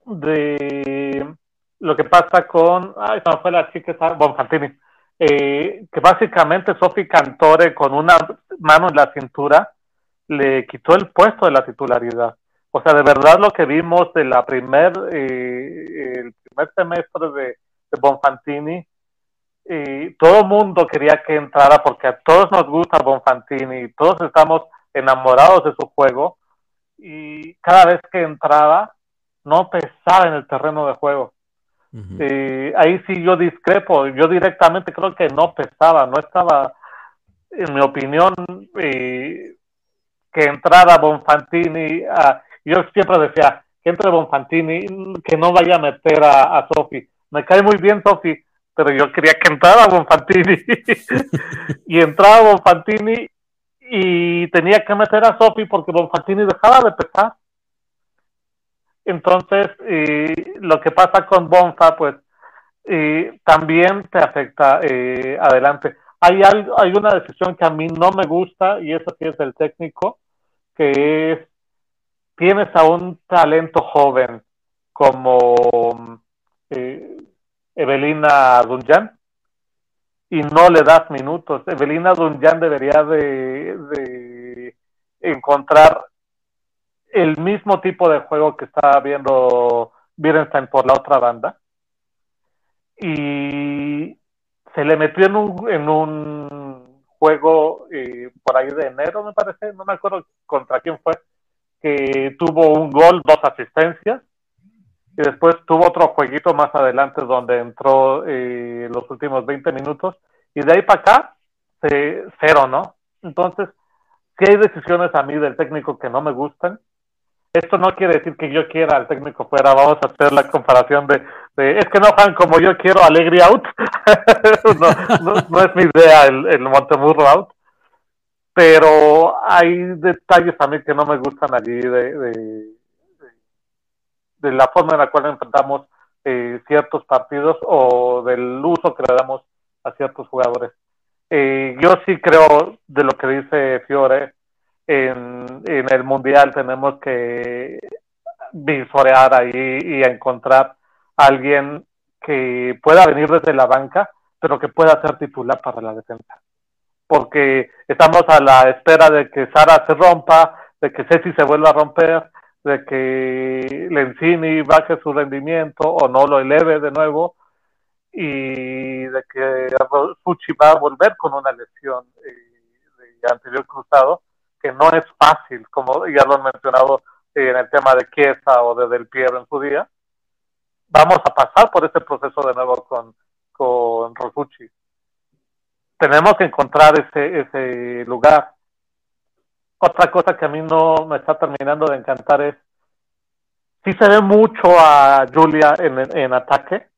de lo que pasa con, ay, no fue la chica, Bonfantini, eh, que básicamente Sofi Cantore con una mano en la cintura le quitó el puesto de la titularidad. O sea, de verdad lo que vimos de la primer, eh, el primer semestre de, de Bonfantini, y todo mundo quería que entrara porque a todos nos gusta Bonfantini, todos estamos enamorados de su juego y cada vez que entraba no pesaba en el terreno de juego. Eh, ahí sí yo discrepo, yo directamente creo que no pesaba, no estaba, en mi opinión, eh, que entrara Bonfantini, a, yo siempre decía, que entre Bonfantini, que no vaya a meter a, a Sofi. Me cae muy bien Sofi, pero yo quería que entrara Bonfantini. y entraba Bonfantini y tenía que meter a Sofi porque Bonfantini dejaba de pesar. Entonces, lo que pasa con Bonfa, pues, también te afecta eh, adelante. Hay, algo, hay una decisión que a mí no me gusta, y eso sí es del técnico, que es, tienes a un talento joven como eh, Evelina Dunjan, y no le das minutos. Evelina Dunjan debería de, de encontrar el mismo tipo de juego que está viendo Birenstein por la otra banda. Y se le metió en un, en un juego eh, por ahí de enero, me parece, no me acuerdo contra quién fue, que tuvo un gol, dos asistencias, y después tuvo otro jueguito más adelante donde entró eh, los últimos 20 minutos, y de ahí para acá, cero, ¿no? Entonces, si hay decisiones a mí del técnico que no me gustan, esto no quiere decir que yo quiera al técnico fuera, vamos a hacer la comparación de, es que no juegan como yo quiero Alegría out, no, no, es mi idea el, el Montemurro out, pero hay detalles a mí que no me gustan allí de, de, de la forma en la cual enfrentamos eh, ciertos partidos o del uso que le damos a ciertos jugadores. Eh, yo sí creo de lo que dice Fiore, en, el mundial tenemos que visorear ahí y encontrar alguien que pueda venir desde la banca, pero que pueda ser titular para la defensa. Porque estamos a la espera de que Sara se rompa, de que Ceci se vuelva a romper, de que Lencini baje su rendimiento o no lo eleve de nuevo y de que Fuchi va a volver con una lesión eh, de anterior cruzado que no es fácil, como ya lo han mencionado en el tema de Chiesa o de Del Piero en su día. Vamos a pasar por ese proceso de nuevo con, con Rosucci. Tenemos que encontrar ese, ese lugar. Otra cosa que a mí no me está terminando de encantar es, sí se ve mucho a Julia en, en ataque,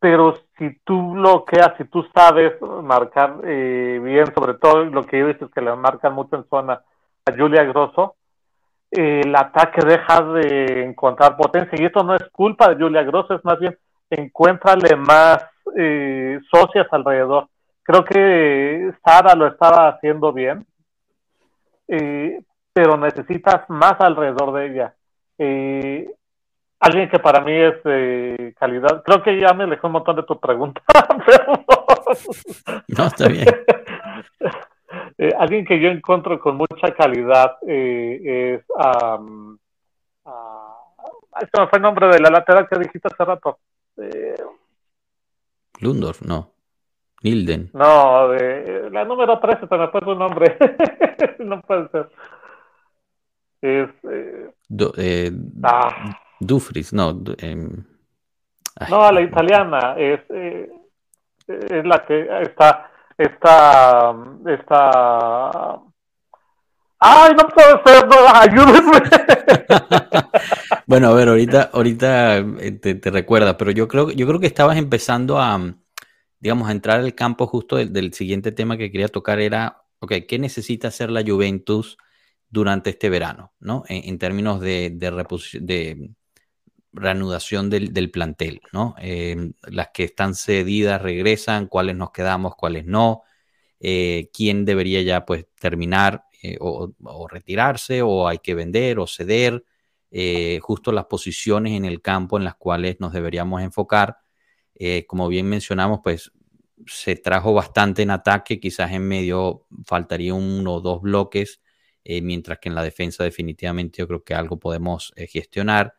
pero si tú bloqueas, si tú sabes marcar eh, bien, sobre todo lo que yo visto es que le marcan mucho en zona a Julia Grosso, el ataque deja de encontrar potencia. Y esto no es culpa de Julia Gross, es más bien encuéntrale más eh, socias alrededor. Creo que Sara lo estaba haciendo bien, eh, pero necesitas más alrededor de ella. Alguien que para mí es de calidad. Creo que ya me dejó un montón de tu pregunta. no, está bien. Eh, alguien que yo encuentro con mucha calidad eh, es. Um, este fue el nombre de la lateral que dijiste hace rato. Eh, Lundorf, no. Nilden. No, la número 13 se me fue su nombre. no puede ser. Es. Ah. Dufris, no. Em, no, la italiana es, es la que está esta, esta, ay, no puedo ser, no, ayúdenme. bueno, a ver, ahorita, ahorita eh, te, recuerda, pero yo creo, yo creo que estabas empezando a, digamos, a entrar al campo justo del, siguiente tema que quería tocar era, ok, ¿qué necesita hacer la Juventus durante este verano, ¿no? En, términos de, de, de reanudación del, plantel, ¿no? Eh, las que están cedidas regresan, cuáles nos quedamos, cuáles no, eh, quién debería ya pues terminar eh, o, retirarse o hay que vender o ceder, justo las posiciones en el campo en las cuales nos deberíamos enfocar. como bien mencionamos, pues se trajo bastante en ataque, quizás en medio faltaría uno o dos bloques, mientras que en la defensa definitivamente yo creo que algo podemos gestionar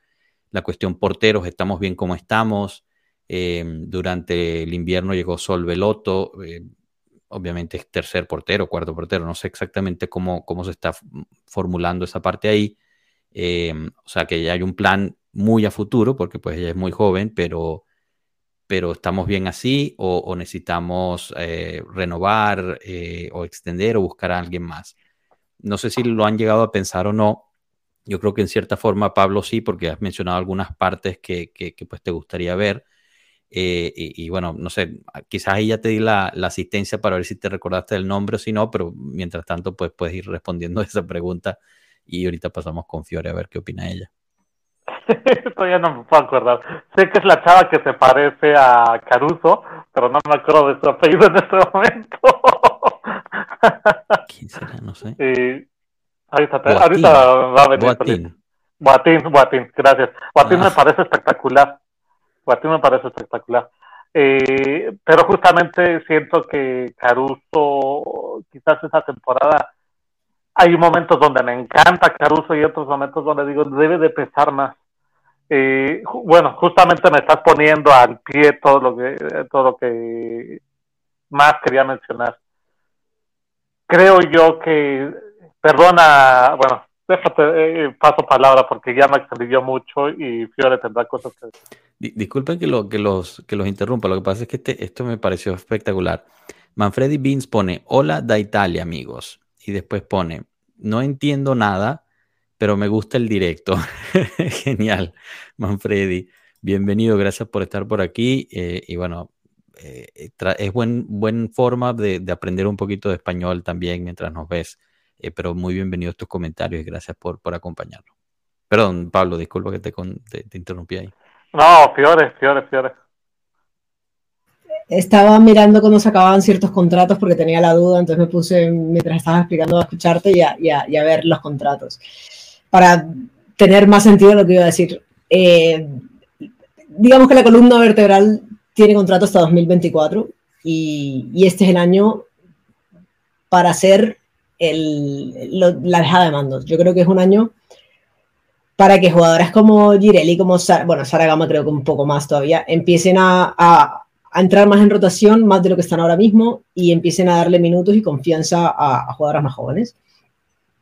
la cuestión porteros, estamos bien como estamos. Eh, durante el invierno llegó Sol Veloto, eh, obviamente es tercer portero, cuarto portero, no sé exactamente cómo, cómo se está formulando esa parte ahí. Eh, o sea que ya hay un plan muy a futuro, porque pues ella es muy joven, pero, pero estamos bien así o, necesitamos renovar o extender o buscar a alguien más. No sé si lo han llegado a pensar o no, yo creo que en cierta forma, Pablo, sí, porque has mencionado algunas partes que, pues te gustaría ver. Eh, y, bueno, no sé, quizás ahí ya te di la, asistencia para ver si te recordaste el nombre o si no, pero mientras tanto, pues puedes ir respondiendo esa pregunta y ahorita pasamos con Fiore a ver qué opina ella. Todavía no me puedo acordar. Sé que es la chava que se parece a Caruso, pero no me acuerdo de su apellido en este momento. ¿Quién será? No sé. Ahorita, va a venir. Boatín. gracias. Boatín me ah. parece espectacular. Boatín me parece espectacular. Eh, pero justamente siento que Caruso, quizás esa temporada, hay momentos donde me encanta Caruso y otros momentos donde digo, debe de pesar más. Eh, bueno, justamente me estás poniendo al pie todo lo que, todo lo que más quería mencionar. Creo yo que Perdona, bueno, déjate, eh, paso palabra porque ya me extendió mucho y Fiore tendrá cosas que. Disculpen que, lo, que, los, que los interrumpa, lo que pasa es que este, esto me pareció espectacular. Manfredi Beans pone, hola da Italia amigos, y después pone, no entiendo nada, pero me gusta el directo. Genial, Manfredi. Bienvenido, gracias por estar por aquí. Eh, y bueno, eh, es buen, buen forma de, de, aprender un poquito de español también mientras nos ves. Eh, pero muy bienvenidos tus comentarios y gracias por, por acompañarnos. Perdón, Pablo, disculpa que te, te, interrumpí ahí. No, Fiore, Fiore, Fiore. Estaba mirando cuando se acababan ciertos contratos porque tenía la duda, entonces me puse, mientras estaba explicando, a escucharte y a, y a, ver los contratos. Para tener más sentido lo que iba a decir. Eh, digamos que la columna vertebral tiene contrato hasta 2024 y, y este es el año para hacer la dejada de mandos. Yo creo que es un año para que jugadoras como Girelli, como bueno, Sara Gama creo que un poco más todavía, empiecen a, a, entrar más en rotación, más de lo que están ahora mismo, y empiecen a darle minutos y confianza a, a jugadoras más jóvenes.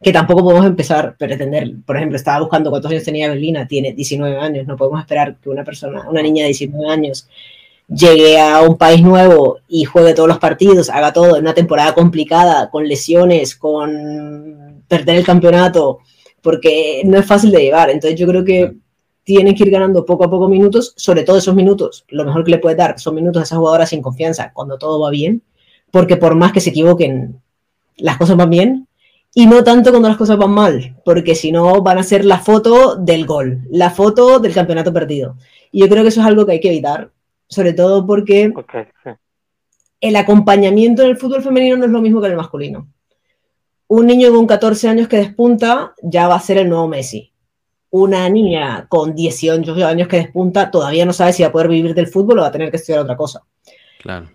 Que tampoco podemos empezar a pretender, por ejemplo, estaba buscando cuántos años tenía Berlina, tiene 19 años, no podemos esperar que una persona, una niña de 19 años, llegue a un país nuevo y juegue todos los partidos, haga todo en una temporada complicada, con lesiones, con perder el campeonato, porque no es fácil de llevar. Entonces yo creo que tienen que ir ganando poco a poco minutos, sobre todo esos minutos. Lo mejor que le puede dar son minutos a esa jugadora sin confianza cuando todo va bien, porque por más que se equivoquen, las cosas van bien y no tanto cuando las cosas van mal, porque si no van a ser la foto del gol, la foto del campeonato perdido. Y yo creo que eso es algo que hay que evitar, sobre todo porque el acompañamiento en el fútbol femenino no es lo mismo que en el masculino. Un niño con 14 años que despunta ya va a ser el nuevo Messi. Una niña con 18 años que despunta todavía no sabe si va a poder vivir del fútbol o va a tener que estudiar otra cosa. Claro.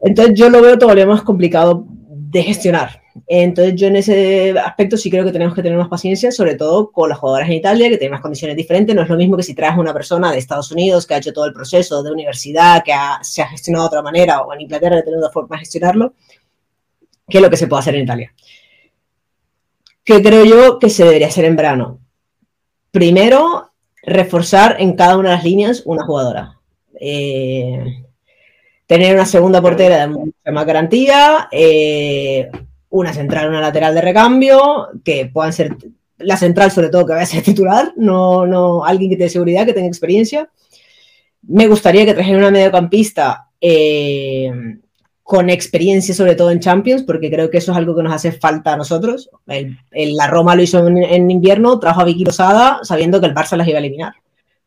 Entonces yo lo veo todavía más complicado de gestionar. Entonces yo en ese aspecto sí creo que tenemos que tener más paciencia, sobre todo con las jugadoras en Italia, que tienen más condiciones diferentes. No es lo mismo que si traes una persona de Estados Unidos que ha hecho todo el proceso de universidad, que se ha gestionado de otra manera, o en Inglaterra que tiene otra forma de gestionarlo, que lo que se puede hacer en Italia. Que creo yo que se debería hacer en verano. Primero, reforzar en cada una de las líneas una jugadora. Eh, tener una segunda portera de mucha más garantía, eh, una central, una lateral de recambio, que puedan ser la central sobre todo que vaya a ser titular, no, no alguien que tenga seguridad, que tenga experiencia. Me gustaría que trajera una mediocampista eh, con experiencia sobre todo en Champions, porque creo que eso es algo que nos hace falta a nosotros. la Roma lo hizo en, invierno, trajo a Vicky Rosada sabiendo que el Barça las iba a eliminar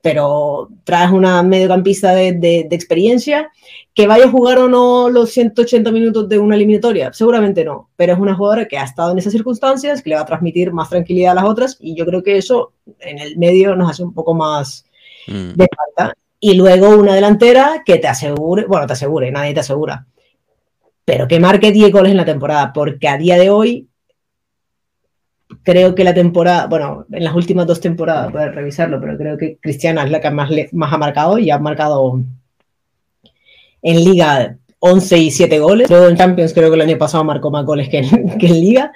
pero traes una mediocampista de, de, experiencia. ¿Que vaya a jugar o no los 180 minutos de una eliminatoria? Seguramente no, pero es una jugadora que ha estado en esas circunstancias, que le va a transmitir más tranquilidad a las otras, y yo creo que eso en el medio nos hace un poco más mm. de falta. Y luego una delantera que te asegure, bueno, te asegure, nadie te asegura, pero que marque 10 goles en la temporada, porque a día de hoy creo que la temporada, bueno, en las últimas dos temporadas, a revisarlo, pero creo que Cristiana es la que más, ha marcado y ha marcado en Liga 11 y 7 goles. Luego en Champions creo que el año pasado marcó más goles que en, que en Liga.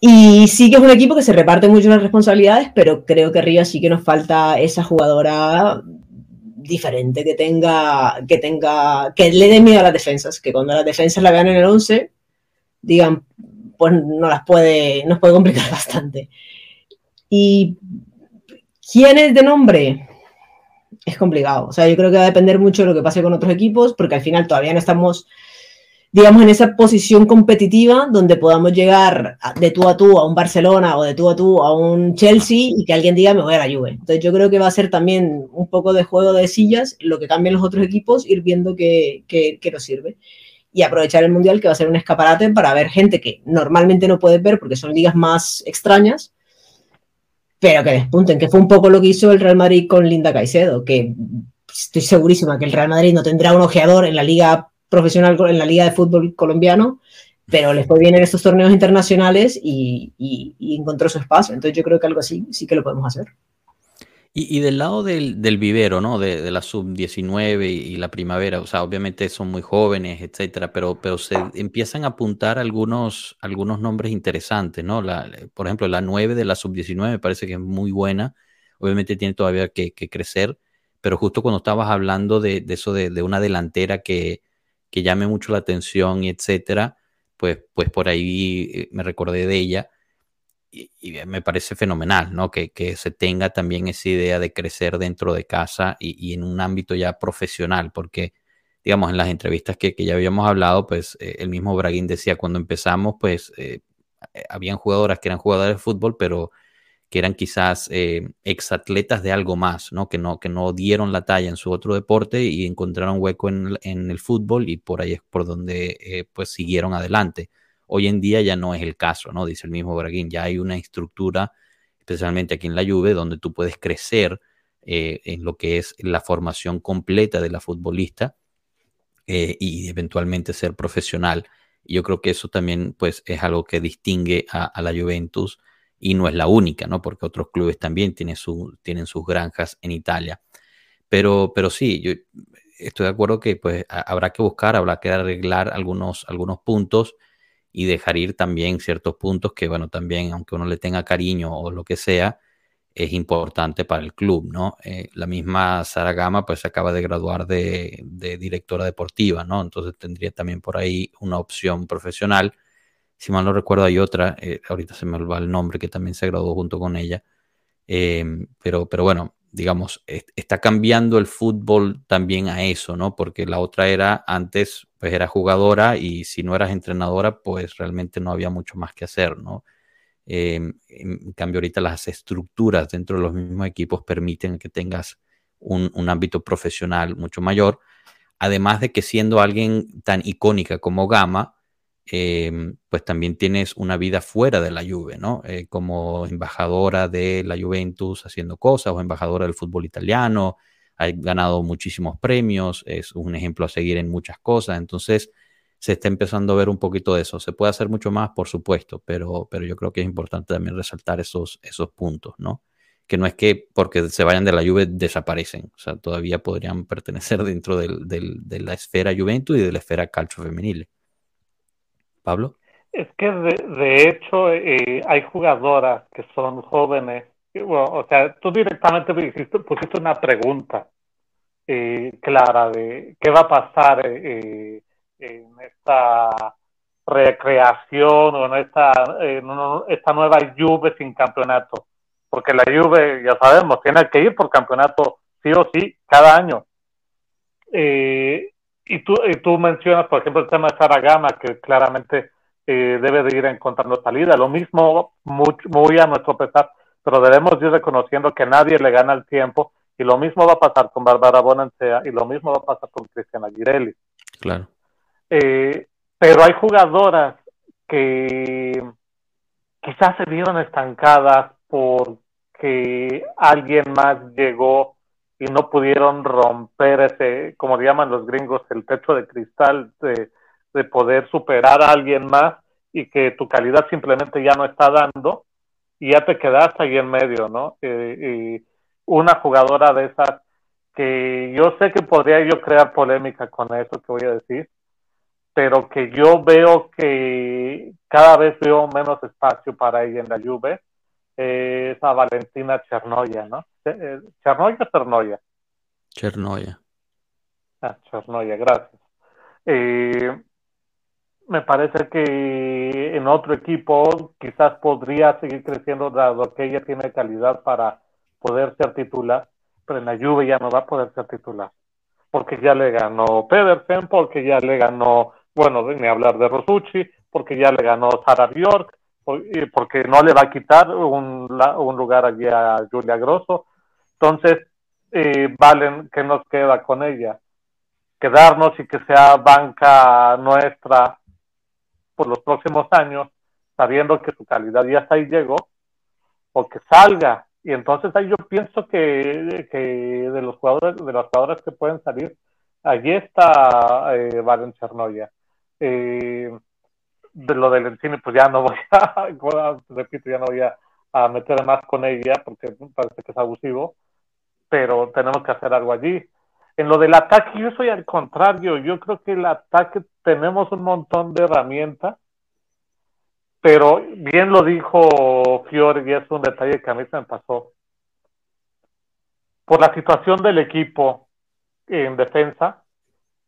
Y sí que es un equipo que se reparte mucho las responsabilidades, pero creo que arriba sí que nos falta esa jugadora diferente que tenga, que tenga, que le dé miedo a las defensas, que cuando las defensas la vean en el 11 digan, pues no las puede, nos puede complicar bastante. Y quién es de nombre es complicado. O sea, yo creo que va a depender mucho de lo que pase con otros equipos, porque al final todavía no estamos, digamos, en esa posición competitiva donde podamos llegar de tú a tú a un Barcelona o de tú a tú a un Chelsea y que alguien diga me voy a la Juve. Entonces yo creo que va a ser también un poco de juego de sillas, lo que cambien los otros equipos, ir viendo qué, qué, qué nos sirve y aprovechar el Mundial que va a ser un escaparate para ver gente que normalmente no puedes ver porque son ligas más extrañas, pero que despunten, que fue un poco lo que hizo el Real Madrid con Linda Caicedo, que estoy segurísima que el Real Madrid no tendrá un ojeador en la liga profesional, en la liga de fútbol colombiano, pero les fue bien en estos torneos internacionales y, y encontró su espacio. Entonces yo creo que algo así sí que lo podemos hacer. Y, del lado del, vivero, ¿no? De, la sub-19 y, la primavera, o sea, obviamente son muy jóvenes, etcétera, pero, pero se empiezan a apuntar algunos, algunos nombres interesantes, ¿no? La, por ejemplo, la 9 de la sub-19 me parece que es muy buena, obviamente tiene todavía que, crecer, pero justo cuando estabas hablando de, eso de, una delantera que, que llame mucho la atención y etcétera, pues, pues por ahí eh, me recordé de ella y, me parece fenomenal, ¿no? Que, se tenga también esa idea de crecer dentro de casa y, en un ámbito ya profesional, porque, digamos, en las entrevistas que, ya habíamos hablado, pues eh, el mismo Braguín decía, cuando empezamos, pues eh, eh, habían jugadoras que eran jugadoras de fútbol, pero que eran quizás exatletas de algo más, ¿no? Que, ¿no? que no dieron la talla en su otro deporte y encontraron hueco en, en el fútbol y por ahí es por donde pues siguieron adelante. Hoy en día ya no es el caso, ¿no? Dice el mismo Braguín, ya hay una estructura, especialmente aquí en la Juve, donde tú puedes crecer eh, en lo que es la formación completa de la futbolista eh, y eventualmente ser profesional. Yo creo que eso también pues es algo que distingue a, la Juventus y no es la única, ¿no? Porque otros clubes también tienen sus granjas en Italia. Pero, pero sí, yo estoy de acuerdo que pues habrá que buscar, habrá que arreglar algunos, algunos puntos y dejar ir también ciertos puntos que, bueno, también, aunque uno le tenga cariño o lo que sea, es importante para el club, ¿no? Eh, la misma Sara Gama, pues acaba de graduar de, directora deportiva, ¿no? Entonces tendría también por ahí una opción profesional. Si mal no recuerdo, hay otra, eh, ahorita se me olvida el nombre, que también se graduó junto con ella. Em, pero, pero bueno, digamos, está cambiando el fútbol también a eso, ¿no? Porque la otra era, antes, pues era jugadora y si no eras entrenadora, pues realmente no había mucho más que hacer, ¿no? Em, en cambio, ahorita las estructuras dentro de los mismos equipos permiten que tengas un, un ámbito profesional mucho mayor, además de que siendo alguien tan icónica como Gama, Em, pues también tienes una vida fuera de la Juve, ¿no? Eh, como embajadora de la Juventus haciendo cosas o embajadora del fútbol italiano, ha ganado muchísimos premios, es un ejemplo a seguir en muchas cosas, entonces se está empezando a ver un poquito de eso. Se puede hacer mucho más, por supuesto, pero, pero yo creo que es importante también resaltar esos, esos puntos, ¿no? Que no es que porque se vayan de la Juve desaparecen, o sea, todavía podrían pertenecer dentro del, del, de la esfera Juventus y de la esfera calcio femenil. Pablo. Es que de, hecho eh, hay jugadoras que son jóvenes. O sea, tú directamente pusiste una pregunta eh, clara de qué va a pasar eh, en esta recreación o en esta, esta nueva Juve sin campeonato. Porque la Juve, ya sabemos, tiene que ir por campeonato sí o sí cada año. Eh, y tú, y tú mencionas, por ejemplo, el tema de Saragama, que claramente eh, debe de ir encontrando salida. Lo mismo, muy, a nuestro pesar, pero debemos ir reconociendo que nadie le gana el tiempo. Y lo mismo va a pasar con Bárbara Bonancea y lo mismo va a pasar con Cristiana Girelli. Claro. Eh, pero hay jugadoras que quizás se vieron estancadas porque alguien más llegó y no pudieron romper ese, como llaman los gringos, el techo de cristal de, de poder superar a alguien más y que tu calidad simplemente ya no está dando y ya te quedaste ahí en medio, ¿no? Eh, y una jugadora de esas que yo sé que podría yo crear polémica con eso que voy a decir, pero que yo veo que cada vez veo menos espacio para ella en la Juve, es a Valentina Chernoya, ¿no? Eh, ¿Chernoya o Chernoya? Chernoya. Ah, Chernoya, gracias. Eh, me parece que en otro equipo quizás podría seguir creciendo dado que ella tiene calidad para poder ser titular, pero en la Juve ya no va a poder ser titular, porque ya le ganó Pedersen, porque ya le ganó, bueno, ni hablar de Rosucci, porque ya le ganó Sara Bjork, porque no le va a quitar un, un lugar allí a Julia Grosso. Entonces, eh, Valen, ¿qué nos queda con ella? Quedarnos y que sea banca nuestra por los próximos años, sabiendo que su calidad ya hasta ahí llegó, o que salga. Y entonces ahí yo pienso que, que de los jugadores, de los jugadores que pueden salir, allí está eh, Valen Chernoya. Eh, de lo del cine, pues ya no voy a, repito, ya no voy a, a meter más con ella porque parece que es abusivo, pero tenemos que hacer algo allí. En lo del ataque, yo soy al contrario. Yo creo que el ataque tenemos un montón de herramientas, pero bien lo dijo Fiore y es un detalle que a mí se me pasó. Por la situación del equipo en defensa,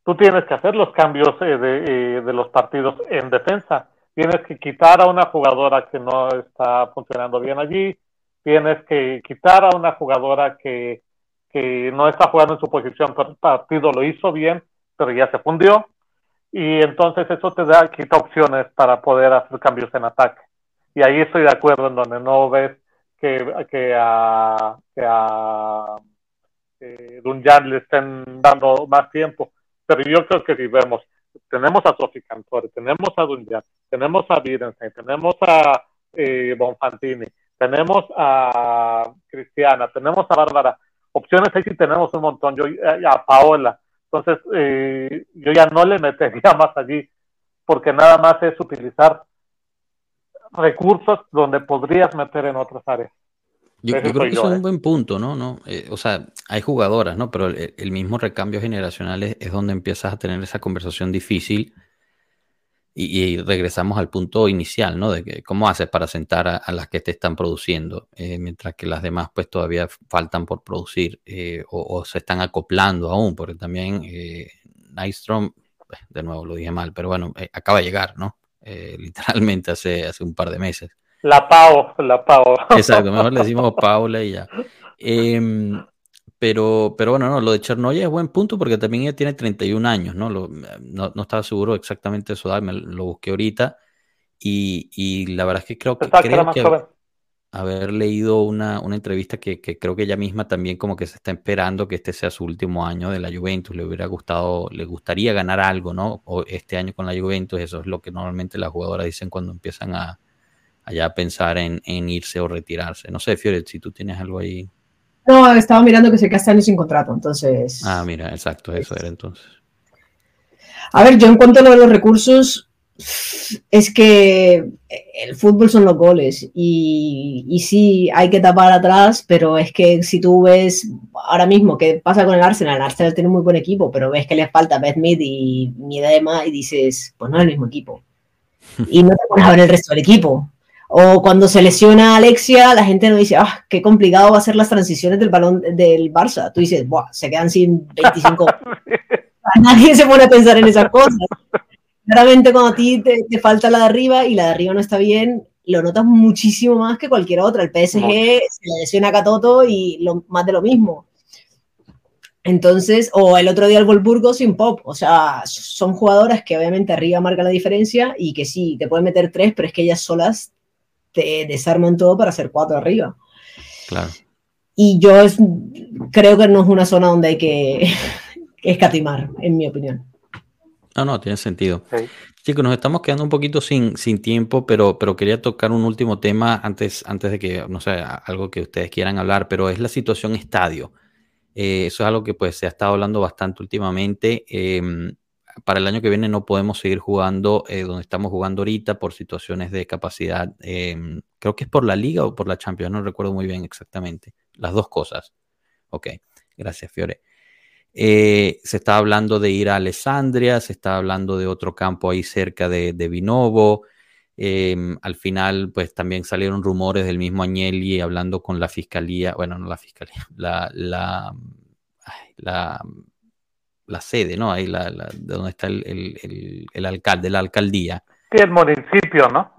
tú tienes que hacer los cambios eh, eh, de los partidos en defensa. Tienes que quitar a una jugadora que no está funcionando bien allí, tienes que quitar a una jugadora que que no está jugando en su posición, pero el partido lo hizo bien, pero ya se fundió. Y entonces eso te da, quita opciones para poder hacer cambios en ataque. Y ahí estoy de acuerdo en donde no ves que, que a, que a Dunjan le estén dando más tiempo. Pero yo creo que si vemos, tenemos a Sofi Cantore, tenemos a Dunjan, tenemos a Virenstein, tenemos a eh, Bonfantini, tenemos a Cristiana, tenemos a Bárbara, opciones ahí sí tenemos un montón. Yo eh, a Paola. Entonces, eh, yo ya no le metería más allí, porque nada más es utilizar recursos donde podrías meter en otras áreas. Yo, creo que eso es un buen punto, ¿no? no eh, o sea, hay jugadoras, ¿no? Pero el, mismo recambio generacional es, donde empiezas a tener esa conversación difícil y, regresamos al punto inicial, ¿no? De que cómo haces para sentar a, las que te están produciendo, eh, mientras que las demás pues todavía faltan por producir eh, o, se están acoplando aún, porque también eh, Nystrom, pues, de nuevo lo dije mal, pero bueno, eh, acaba de llegar, ¿no? literalmente hace, hace un par de meses. La Pau, la Pau. Exacto, mejor le decimos Paula y ya. Pero, pero bueno, no, lo de Chernoya es buen punto porque también ella tiene 31 años, ¿no? no, no, estaba seguro exactamente de su edad, me lo busqué ahorita. Y, y la verdad es que creo que, creo que haber, leído una, una entrevista que, que, creo que ella misma también como que se está esperando que este sea su último año de la Juventus. Le hubiera gustado, le gustaría ganar algo, ¿no? O este año con la Juventus, eso es lo que normalmente las jugadoras dicen cuando empiezan a, a pensar en, en irse o retirarse. No sé, Fiore, si tú tienes algo ahí. No, estaba mirando que se queda este año sin contrato, entonces. Ah, mira, exacto, eso era entonces. A ver, yo en cuanto a lo de los recursos, es que el fútbol son los goles y, y, sí, hay que tapar atrás, pero es que si tú ves ahora mismo qué pasa con el Arsenal, el Arsenal tiene muy buen equipo, pero ves que le falta Beth Smith y Miedema y dices, pues no es el mismo equipo. Y no te pones a ver el resto del equipo. O cuando se lesiona Alexia, la gente no dice, ah, qué complicado va a ser las transiciones del balón del Barça. Tú dices, Buah, se quedan sin 25. Nadie se pone a pensar en esas cosas. Claramente cuando a ti te, te, falta la de arriba y la de arriba no está bien, lo notas muchísimo más que cualquier otra. El PSG se le lesiona a Catoto y lo, más de lo mismo. Entonces, o el otro día el Volburgo sin pop, o sea, son jugadoras que obviamente arriba marca la diferencia y que sí, te pueden meter tres, pero es que ellas solas te desarman todo para hacer cuatro arriba. Claro. Y yo creo que no es una zona donde hay que, escatimar, en mi opinión. No, no, tiene sentido. Chicos, nos estamos quedando un poquito sin, sin tiempo, pero, pero quería tocar un último tema antes, antes de que, no sé, algo que ustedes quieran hablar, pero es la situación estadio. Eh, eso es algo que pues se ha estado hablando bastante últimamente. Em, para el año que viene no podemos seguir jugando eh, donde estamos jugando ahorita por situaciones de capacidad. Em, creo que es por la liga o por la Champions, no recuerdo muy bien exactamente. Las dos cosas. Ok, gracias Fiore. Eh, se está hablando de ir a Alessandria, se está hablando de otro campo ahí cerca de, de Vinovo. Em, al final, pues también salieron rumores del mismo Agnelli hablando con la fiscalía, bueno, no la fiscalía, la, la, la la sede, ¿no? Ahí la, la, de donde está el, el, el, alcalde, la alcaldía. Sí, el municipio, ¿no?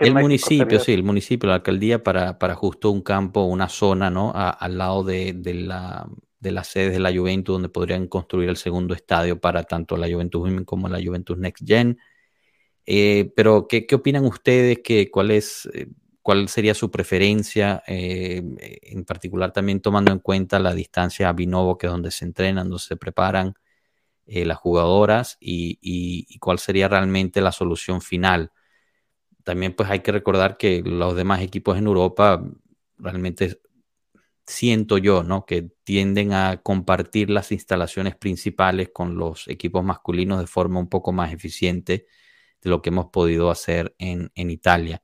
el municipio, sí, el municipio, la alcaldía para, para justo un campo, una zona, ¿no? al lado de, de, la, de las sedes de la Juventus, donde podrían construir el segundo estadio para tanto la Juventus Women como la Juventus Next Gen. Eh, pero, ¿qué, ¿qué, opinan ustedes? Que, ¿Cuál es...? Eh, cuál sería su preferencia, eh, en particular también tomando en cuenta la distancia a Binovo, que es donde se entrenan, donde se preparan eh, las jugadoras, y, cuál sería realmente la solución final. También pues hay que recordar que los demás equipos en Europa realmente siento yo, ¿no? Que tienden a compartir las instalaciones principales con los equipos masculinos de forma un poco más eficiente de lo que hemos podido hacer en, en Italia.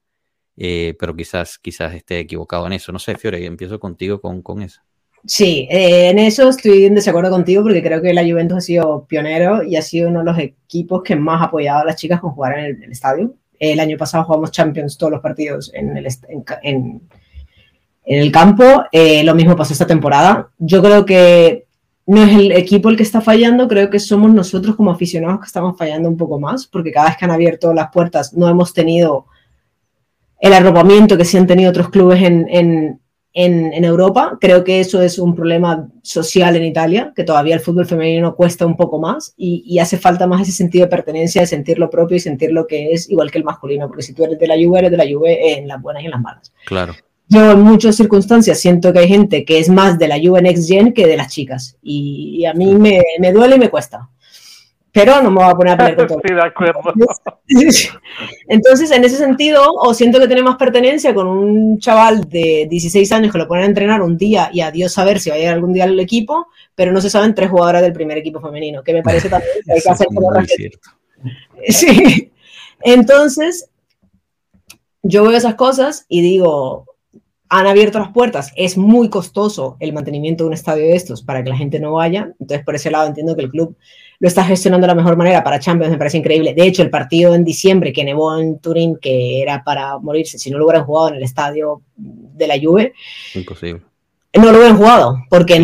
Eh, pero quizás, quizás esté equivocado en eso. No sé, Fiore, empiezo contigo con, con eso. Sí, eh, en eso estoy en desacuerdo contigo porque creo que la Juventus ha sido pionero y ha sido uno de los equipos que más ha apoyado a las chicas con jugar en el, estadio. El año pasado jugamos Champions todos los partidos en el, en, en, el campo. Eh, lo mismo pasó esta temporada. Yo creo que no es el equipo el que está fallando, creo que somos nosotros como aficionados que estamos fallando un poco más porque cada vez que han abierto las puertas no hemos tenido el arropamiento que sí han tenido otros clubes en, en, en, Europa. Creo que eso es un problema social en Italia, que todavía el fútbol femenino cuesta un poco más y, y, hace falta más ese sentido de pertenencia, de sentir lo propio y sentir lo que es igual que el masculino, porque si tú eres de la Juve, eres de la Juve en las buenas y en las malas. Claro. Yo en muchas circunstancias siento que hay gente que es más de la Juve Next Gen que de las chicas y, y a mí me, me duele y me cuesta pero no me voy a poner a pelear con todo. Sí, de acuerdo. Entonces, en ese sentido, o siento que tiene más pertenencia con un chaval de 16 años que lo ponen a entrenar un día y a Dios saber si va a llegar algún día al equipo, pero no se saben tres jugadoras del primer equipo femenino, que me parece también que hay que hacer como Sí. Entonces, yo veo esas cosas y digo, han abierto las puertas. Es muy costoso el mantenimiento de un estadio de estos para que la gente no vaya. Entonces, por ese lado, entiendo que el club lo está gestionando de la mejor manera. Para Champions me parece increíble. De hecho, el partido en diciembre que nevó en Turín, que era para morirse, si no lo hubieran jugado en el estadio de la Juve, imposible. No lo hubieran jugado, porque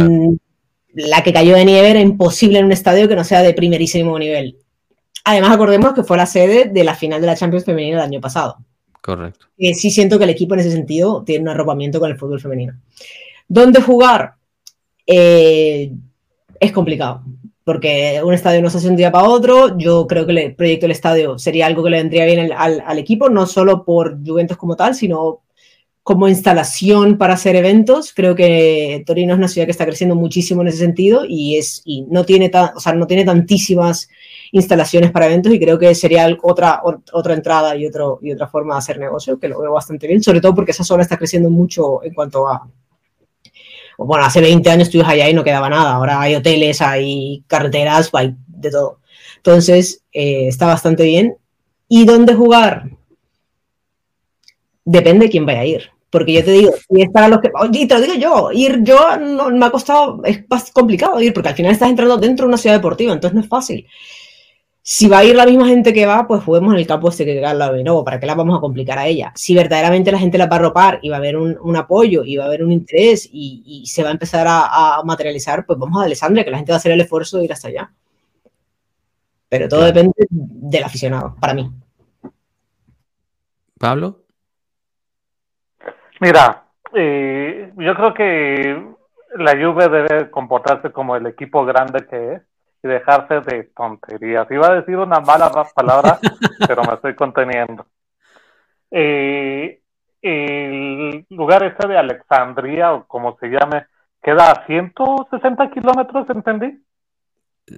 la que cayó de nieve era imposible en un estadio que no sea de primerísimo nivel. Además, acordemos que fue la sede de la final de la Champions femenina del año pasado. Correcto. Eh, sí siento que el equipo en ese sentido tiene un arropamiento con el fútbol femenino. ¿Dónde jugar? eh, es complicado, porque un estadio no se hace un día para otro. Yo creo que el proyecto del estadio sería algo que le vendría bien al, equipo, no solo por Juventus como tal, sino como instalación para hacer eventos. Creo que Torino es una ciudad que está creciendo muchísimo en ese sentido y, es, y no, tiene o sea, no tiene tantísimas instalaciones para eventos y creo que sería otra, otra entrada y, otro, y otra forma de hacer negocio, que lo veo bastante bien, sobre todo porque esa zona está creciendo mucho en cuanto a... Bueno, hace 20 años estuvimos allá y no quedaba nada, ahora hay hoteles, hay carreteras, hay de todo. Entonces, eh, está bastante bien. ¿Y dónde jugar? depende de quién vaya a ir. Porque yo te digo, y es los que. Y te lo digo yo, ir yo no, me ha costado, es más complicado ir, porque al final estás entrando dentro de una ciudad deportiva, entonces no es fácil. Si va a ir la misma gente que va, pues juguemos en el campo este que queda al lado de nuevo, ¿para qué la vamos a complicar a ella? Si verdaderamente la gente la va a ropar y va a haber un, apoyo y va a haber un interés y, se va a empezar a, materializar, pues vamos a Alessandria, que la gente va a hacer el esfuerzo de ir hasta allá. Pero todo depende del aficionado, para mí. Pablo. Mira, eh, yo creo que la Juve debe comportarse como el equipo grande que es y dejarse de tonterías. Iba a decir una mala palabra, pero me estoy conteniendo. Eh, el lugar este de Alexandria, o como se llame, queda a 160 kilómetros, ¿entendí?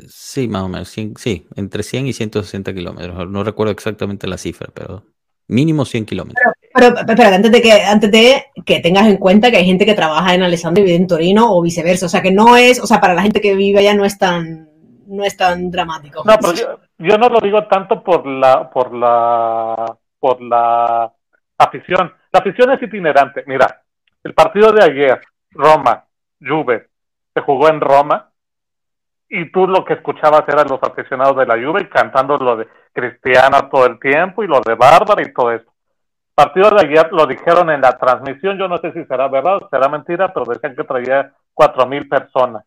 Sí, más o menos, sí, entre 100 y 160 kilómetros. No recuerdo exactamente la cifra, pero mínimo 100 kilómetros. Pero, pero, antes de que antes de que tengas en cuenta que hay gente que trabaja en Alessandro y vive en Torino o viceversa, o sea que no es, o sea, para la gente que vive allá no es tan no es tan dramático. No, pero yo, no lo digo tanto por la por la por la afición. La afición es itinerante. Mira, el partido de ayer, Roma, Juve, se jugó en Roma y tú lo que escuchabas eran los aficionados de la Juve cantando lo de Cristiana todo el tiempo y lo de Bárbara y todo eso partido de ayer lo dijeron en la transmisión, yo no sé si será verdad o será mentira, pero decían que traía cuatro mil personas.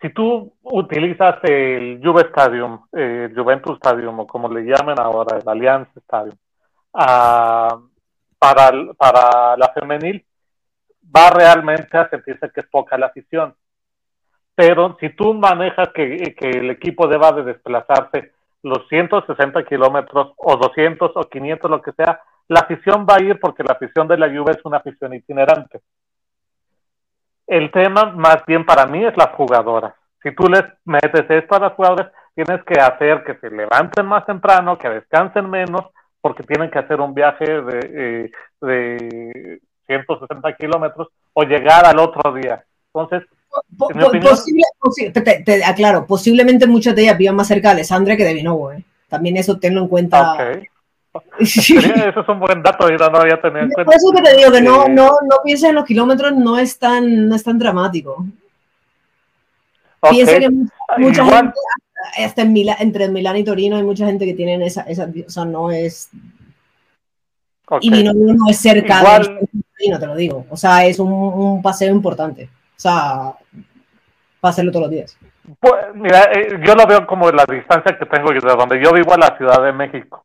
Si tú utilizas el Juve Stadium, el Juventus Stadium, o como le llaman ahora, el Allianz Stadium, ah, para, la femenil, va realmente a sentirse que es poca la afición. Pero si tú manejas que, que el equipo deba de desplazarse los 160 kilómetros o 200 o 500, lo que sea, la afición va a ir porque la afición de la lluvia es una afición itinerante. El tema más bien para mí es las jugadoras. Si tú les metes esto a las jugadoras, tienes que hacer que se levanten más temprano, que descansen menos, porque tienen que hacer un viaje de, eh, de 160 kilómetros o llegar al otro día. Entonces, te, aclaro, posiblemente muchas de ellas vivan más cerca de Alessandria que de Vinovo. ¿eh? También eso tenlo en cuenta. Eso es un buen dato, y no había tenido en cuenta. Por eso que te digo que no, no, no pienses en los kilómetros, no es tan, no es tan dramático. Piensa que mucha, gente, hasta en entre Milán y Torino, hay mucha gente que tiene esa, esa o sea, no es. Y Vinovo no es cerca de Torino, te lo digo. O sea, es un, un paseo importante. O sea, para hacerlo todos los días. Pues, mira, eh, yo lo veo como la distancia que tengo de donde yo vivo a la Ciudad de México.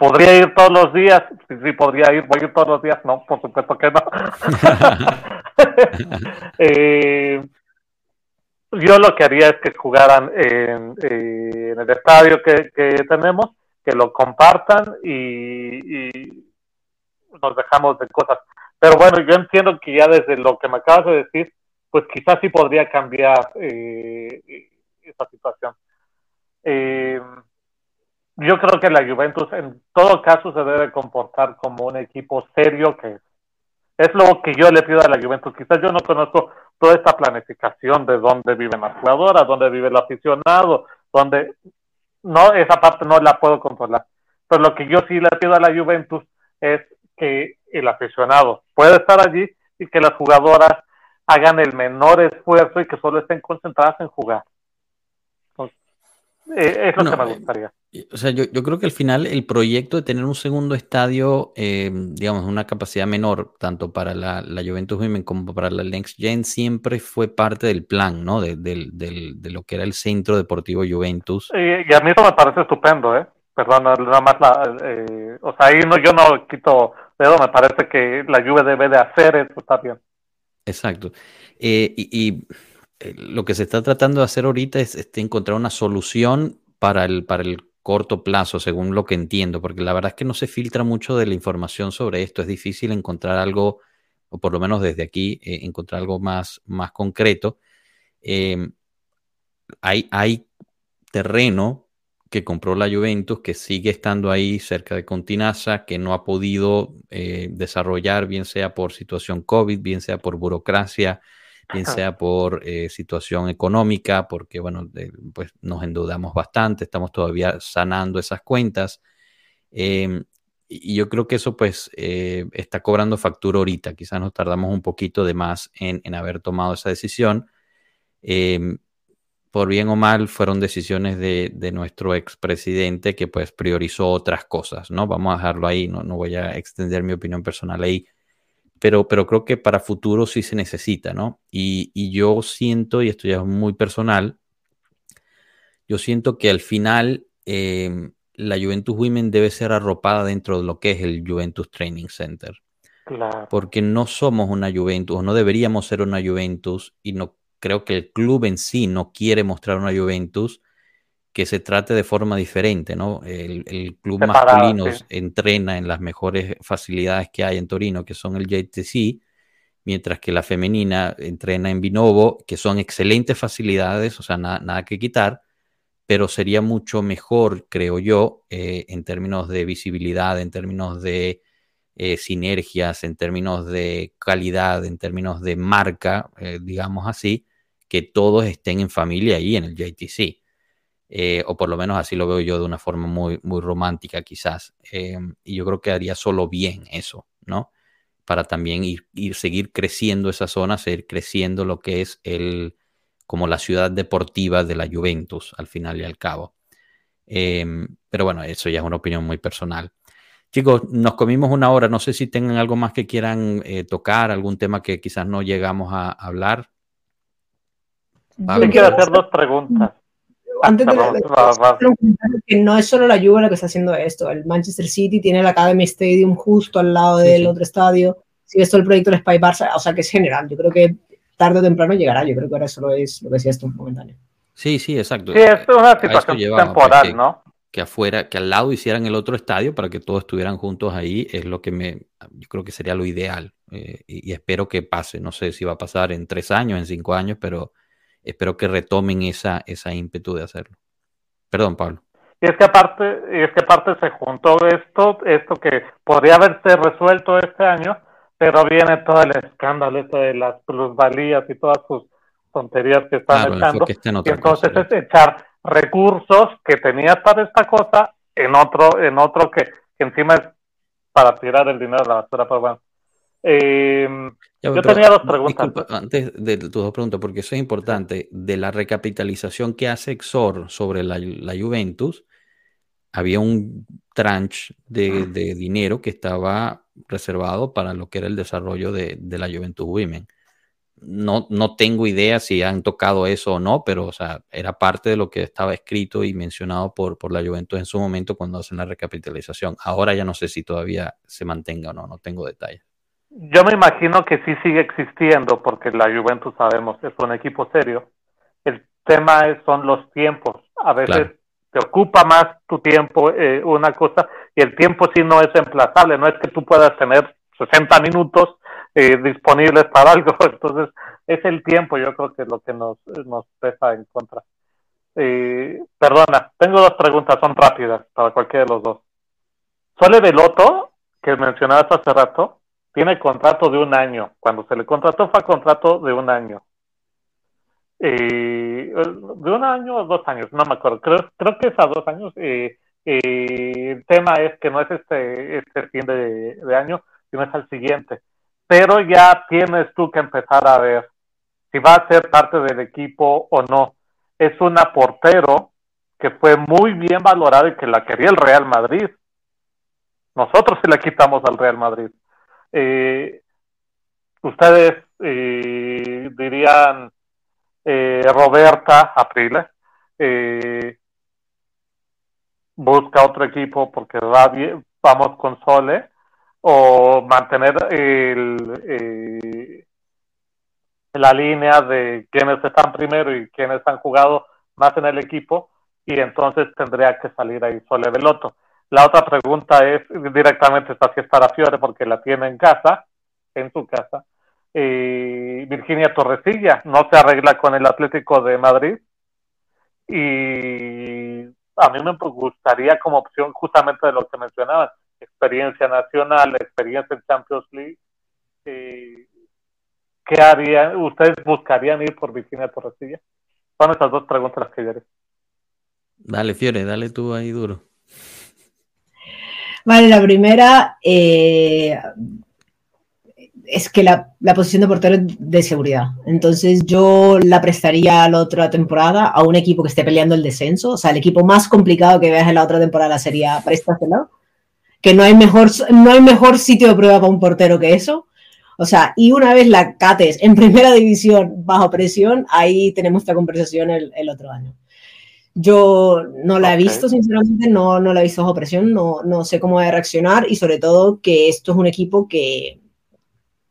¿Podría ir todos los días? Sí, sí, podría ir. ¿Voy a ir todos los días? No, por supuesto que no. Eh, yo lo que haría es que jugaran en, eh, el estadio que, tenemos, que lo compartan y, y nos dejamos de cosas. Pero bueno, yo entiendo que ya desde lo que me acabas de decir, pues quizás sí podría cambiar eh, esa situación. Eh, yo creo que la Juventus en todo caso se debe comportar como un equipo serio que es. Es lo que yo le pido a la Juventus. Quizás yo no conozco toda esta planificación de dónde viven las jugadoras, dónde vive el aficionado, dónde no, esa parte no la puedo controlar. Pero lo que yo sí le pido a la Juventus es que el aficionado pueda estar allí y que las jugadoras hagan el menor esfuerzo y que solo estén concentradas en jugar. Eh, es lo que me gustaría. O sea, yo, yo, creo que al final el proyecto de tener un segundo estadio, eh, digamos, una capacidad menor, tanto para la, la, Juventus Women como para la Next Gen, siempre fue parte del plan, ¿no? De, de lo que era el Centro Deportivo Juventus. Y, a mí eso me parece estupendo, ¿eh? Perdón, nada más la... Eh, o sea, ahí no, yo no quito dedo, me parece que la Juve debe de hacer eso, está bien. Exacto. Eh, y, eh, lo que se está tratando de hacer ahorita es, este, encontrar una solución para el, para el corto plazo, según lo que entiendo, porque la verdad es que no se filtra mucho de la información sobre esto. Es difícil encontrar algo, o por lo menos desde aquí, eh, encontrar algo más, más concreto. Em, hay, hay terreno que compró la Juventus, que sigue estando ahí cerca de Continasa, que no ha podido eh, desarrollar, bien sea por situación COVID, bien sea por burocracia, bien sea por eh, situación económica, porque bueno, pues nos endeudamos bastante, estamos todavía sanando esas cuentas. Em, y yo creo que eso pues eh, está cobrando factura ahorita. Quizás nos tardamos un poquito de más en, en haber tomado esa decisión. Em, por bien o mal, fueron decisiones de, de nuestro expresidente que pues priorizó otras cosas, ¿no? Vamos a dejarlo ahí, no, no voy a extender mi opinión personal ahí pero, pero creo que para futuro sí se necesita, ¿no? Y, y, yo siento, y esto ya es muy personal, yo siento que al final eh, la Juventus Women debe ser arropada dentro de lo que es el Juventus Training Center. Claro. Porque no somos una Juventus, o no deberíamos ser una Juventus, y no creo que el club en sí no quiere mostrar una Juventus que se trate de forma diferente, ¿no? El, club masculino entrena en las mejores facilidades que hay en Torino, que son el JTC, mientras que la femenina entrena en Vinovo, que son excelentes facilidades, o sea, nada que quitar, pero sería mucho mejor, creo yo, eh, en términos de visibilidad, en términos de eh, sinergias, en términos de calidad, en términos de marca, eh, digamos así, que todos estén en familia ahí en el JTC. Eh, o por lo menos así lo veo yo de una forma muy, muy romántica quizás. Eh, y yo creo que haría solo bien eso, ¿no? Para también ir, ir, seguir creciendo esa zona, seguir creciendo lo que es el, como la ciudad deportiva de la Juventus, al final y al cabo. Eh, pero bueno, eso ya es una opinión muy personal. Chicos, nos comimos una hora, no sé si tengan algo más que quieran tocar, algún tema que quizás no llegamos a hablar. Yo quiero hacer dos preguntas antes de, que no es solo la Juve la que está haciendo esto. El Manchester City tiene el Academy Stadium justo al lado del otro estadio. Sigue esto el proyecto del Spy Barça, o sea que es general. Yo creo que tarde o temprano llegará. Yo creo que ahora solo es lo que decía esto un momentáneo. Sí, sí, exacto. Sí, esto es una situación temporal, que, ¿no? Que afuera, que al lado hicieran el otro estadio para que todos estuvieran juntos ahí, es lo que me, yo creo que sería lo ideal. Eh, y, y espero que pase. No sé si va a pasar en tres años, en cinco años, pero espero que retomen esa, esa ímpetu de hacerlo. Perdón, Pablo. Y es que aparte, y es que aparte se juntó esto, esto que podría haberse resuelto este año, pero viene todo el escándalo esto de las plusvalías y todas sus tonterías que están echando. y entonces es echar recursos que tenías para esta cosa en otro, en otro que, que encima es para tirar el dinero a la basura, pero bueno. Eh, yo tenía dos preguntas. antes de tus dos preguntas, porque eso es importante, de la recapitalización que hace Exor sobre la, Juventus, había un tranche de, dinero que estaba reservado para lo que era el desarrollo de, la Juventus Women. No, no tengo idea si han tocado eso o no, pero o sea, era parte de lo que estaba escrito y mencionado por, por la Juventus en su momento cuando hacen la recapitalización. Ahora ya no sé si todavía se mantenga o no, no tengo detalles. Yo me imagino que sí sigue existiendo porque la Juventus sabemos es un equipo serio. El tema es, son los tiempos. A veces te ocupa más tu tiempo eh, una cosa y el tiempo sí no es emplazable. No es que tú puedas tener 60 minutos eh, disponibles para algo. Entonces es el tiempo yo creo que es lo que nos, nos pesa en contra. Eh, perdona, tengo dos preguntas, son rápidas para cualquiera de los dos. Sole Veloto, que mencionabas hace rato, tiene contrato de un año. Cuando se le contrató fue contrato de un año. Eh, de un año o dos años, no me acuerdo. Creo, creo que es a dos años. Eh, el tema es que no es este, este fin de, de año, sino es al siguiente. Pero ya tienes tú que empezar a ver si va a ser parte del equipo o no. Es una portero que fue muy bien valorada y que la quería el Real Madrid. Nosotros se la quitamos al Real Madrid. Eh, ustedes eh, dirían eh, Roberta Apriles busca otro equipo porque va bien, vamos con Sole o mantener el la línea de quienes están primero y quienes han jugado más en el equipo y entonces tendría que salir ahí Sole Veloto. La otra pregunta es directamente está si es para Fiore porque la tiene en casa, en su casa. y Virginia Torresilla no se arregla con el Atlético de Madrid y a mí me gustaría como opción justamente de lo que mencionaba, experiencia nacional, experiencia en Champions League. Eh, ¿Qué harían? ¿Ustedes buscarían ir por Virginia Torresilla? Son esas dos preguntas las que yo Dale, Fiore, dale tú ahí duro. Vale, la primera eh, es que la, posición de portero es de seguridad. Entonces yo la prestaría a la otra temporada a un equipo que esté peleando el descenso. O sea, el equipo más complicado que veas en la otra temporada sería préstaselo. Que no hay mejor, no hay mejor sitio de prueba para un portero que eso. O sea, y una vez la cates en primera división bajo presión, ahí tenemos esta conversación el, el otro año. Yo no la he visto, sinceramente, no, no la he visto bajo presión, no, no sé cómo va a reaccionar y sobre todo que esto es un equipo que,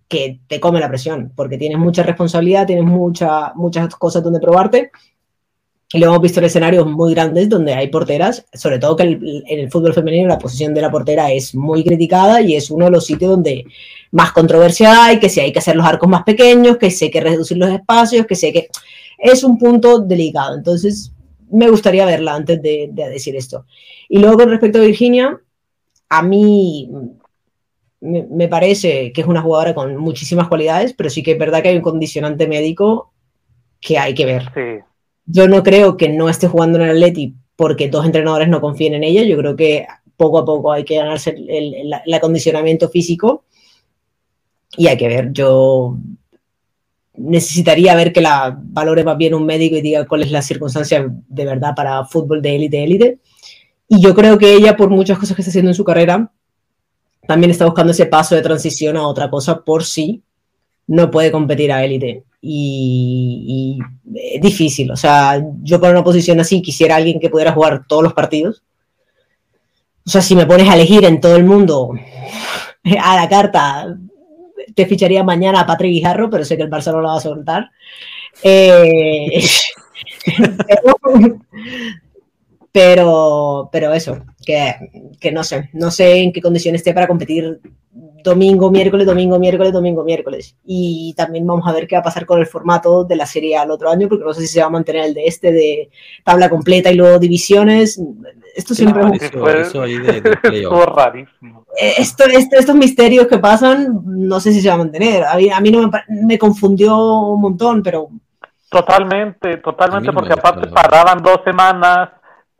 que te come la presión, porque tienes mucha responsabilidad, tienes mucha, muchas cosas donde probarte. Y lo hemos visto en escenarios muy grandes donde hay porteras, sobre todo que en el fútbol femenino la posición de la portera es muy criticada y es uno de los sitios donde más controversia hay, que si hay que hacer los arcos más pequeños, que si hay que reducir los espacios, que sé que es un punto delicado. Entonces, me gustaría verla antes de, decir esto. Y luego con respecto a Virginia, a mí me, parece que es una jugadora con muchísimas cualidades, pero sí que es verdad que hay un condicionante médico que hay que ver. Yo no creo que no esté jugando en el Atleti porque dos entrenadores no confíen en ella. Yo creo que poco a poco hay que ganarse el acondicionamiento físico y hay que ver. Yo necesitaría ver que la valore más bien un médico y diga cuál es la circunstancia de verdad para fútbol de élite, élite. Y yo creo que ella, por muchas cosas que está haciendo en su carrera, también está buscando ese paso de transición a otra cosa por sí no puede competir a élite. Y, es difícil. O sea, yo para una posición así quisiera alguien que pudiera jugar todos los partidos. O sea, si me pones a elegir en todo el mundo a la carta te ficharía mañana a Patrick Guijarro, pero sé que el Barça no lo va a soltar. Eh, pero, pero eso, que, que, no sé, no sé en qué condiciones esté para competir domingo, miércoles, domingo, miércoles, domingo, miércoles. Y también vamos a ver qué va a pasar con el formato de la serie al otro año, porque no sé si se va a mantener el de este de tabla completa y luego divisiones. Esto siempre es eso, ahí de, rarísimo. Eh, esto, estos misterios que pasan, no sé si se va a mantener. A mí, a mí no me, me, confundió un montón, pero... Totalmente, totalmente, porque aparte paraban dos semanas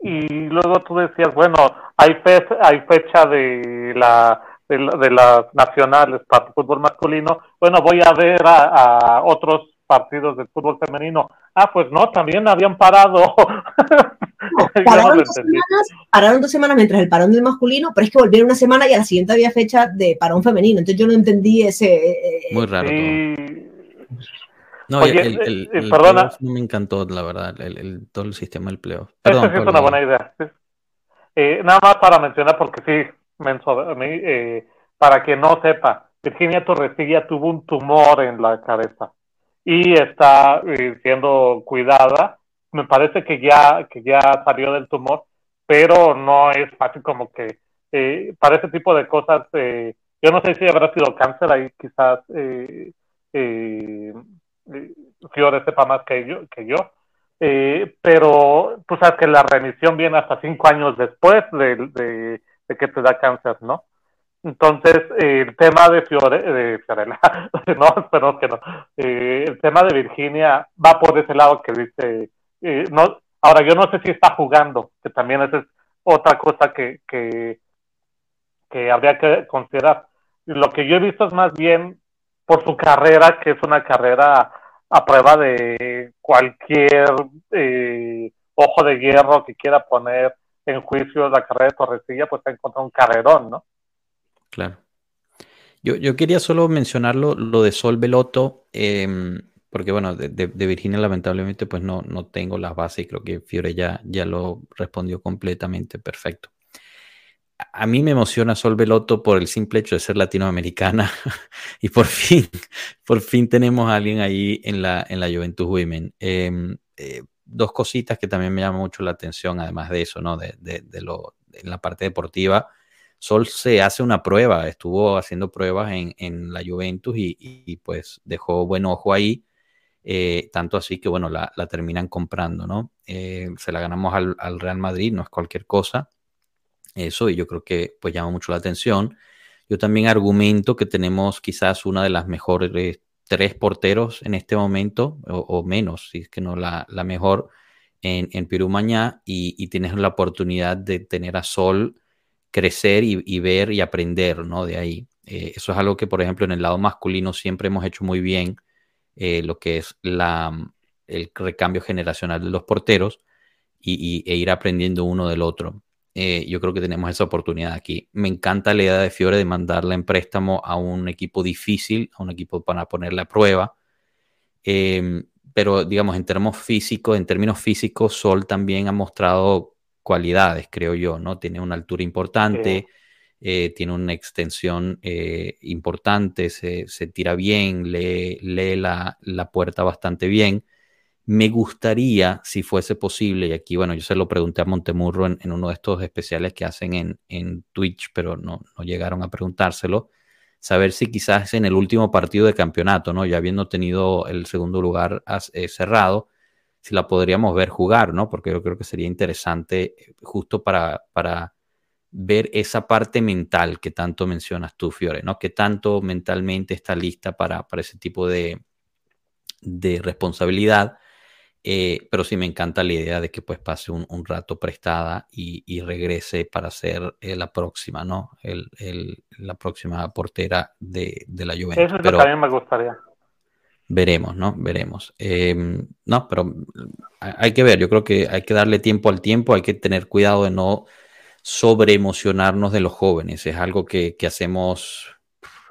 y luego tú decías, bueno, hay, fe, hay fecha de la de, las nacionales para el fútbol masculino, bueno, voy a ver a, otros partidos del fútbol femenino. Ah, pues no, también habían parado. pararon, dos semanas, pararon, dos semanas, mientras el parón del masculino, pero es que volvieron una semana y a la siguiente había fecha de parón femenino. Entonces yo no entendí ese. Eh, Muy raro. No, el, el, perdona. no me encantó, la verdad, el, todo el sistema del pleo. Perdón, es una buena idea. Eh, nada más para mencionar, porque sí, eh, para que no sepa, Virginia Torresilla tuvo un tumor en la cabeza y está eh, siendo cuidada. Me parece que ya, que ya salió del tumor, pero no es fácil como que eh, para ese tipo de cosas, yo no sé si habrá sido cáncer ahí, quizás eh, Fiore sepa más que yo, que yo. pero tú sabes que la remisión viene hasta cinco años después de, que te da cáncer, ¿no? Entonces, el tema de Fiore, de Fiorella, no, espero que no, eh, el tema de Virginia va por ese lado que dice, eh, no, ahora yo no sé si está jugando, que también esa es otra cosa que, que, que habría que considerar. Lo que yo he visto es más bien por su carrera, que es una carrera a prueba de cualquier eh, ojo de hierro que quiera poner en juicio la carrera de Torrecilla, pues ha encontrado un carrerón, ¿no? Claro. Yo, yo quería solo mencionar lo, de Sol Veloto, em, porque bueno, de, Virginia lamentablemente pues no, no tengo las bases y creo que Fiore ya, ya lo respondió completamente perfecto. a mí me emociona Sol Veloto por el simple hecho de ser latinoamericana y por fin, por fin tenemos a alguien ahí en la, en la Juventud Women. Em, eh, dos cositas que también me llaman mucho la atención, además de eso, ¿no? De, de, lo, en la parte deportiva. Sol se hace una prueba, estuvo haciendo pruebas en, en la Juventus y, y, pues dejó buen ojo ahí. Eh, tanto así que, bueno, la, terminan comprando, ¿no? Eh, se la ganamos al, al Real Madrid, no es cualquier cosa eso y yo creo que pues llama mucho la atención. Yo también argumento que tenemos quizás una de las mejores tres porteros en este momento, o, menos, si es que no la, mejor, en, en Perú Mañá, y, tienes la oportunidad de tener a Sol crecer y, ver y aprender, ¿no? De ahí. Eh, eso es algo que, por ejemplo, en el lado masculino siempre hemos hecho muy bien, eh, lo que es la, el recambio generacional de los porteros y, e ir aprendiendo uno del otro. Eh, yo creo que tenemos esa oportunidad aquí. Me encanta la idea de Fiore de mandarla en préstamo a un equipo difícil, a un equipo para ponerle a prueba. Em, pero digamos, en términos físicos, en términos físicos, Sol también ha mostrado cualidades, creo yo, ¿no? Tiene una altura importante, eh, tiene una extensión eh, importante, se, tira bien, lee, la, puerta bastante bien. Me gustaría, si fuese posible, y aquí, bueno, yo se lo pregunté a Montemurro en, uno de estos especiales que hacen en, Twitch, pero no, no, llegaron a preguntárselo, saber si quizás en el último partido de campeonato, ¿no? Ya habiendo tenido el segundo lugar eh, cerrado, si la podríamos ver jugar, ¿no? Porque yo creo que sería interesante eh, justo para ver esa parte mental que tanto mencionas tú, Fiore, ¿no? Que tanto mentalmente está lista para, para ese tipo de, de responsabilidad eh, pero sí me encanta la idea de que pues pase un, rato prestada y, regrese para ser eh, la próxima, ¿no? El, la próxima portera de, la Juventus. Eso es pero también me gustaría. Veremos, ¿no? Veremos. Em, no, pero hay que ver, yo creo que hay que darle tiempo al tiempo, hay que tener cuidado de no sobreemocionarnos de los jóvenes, es algo que, hacemos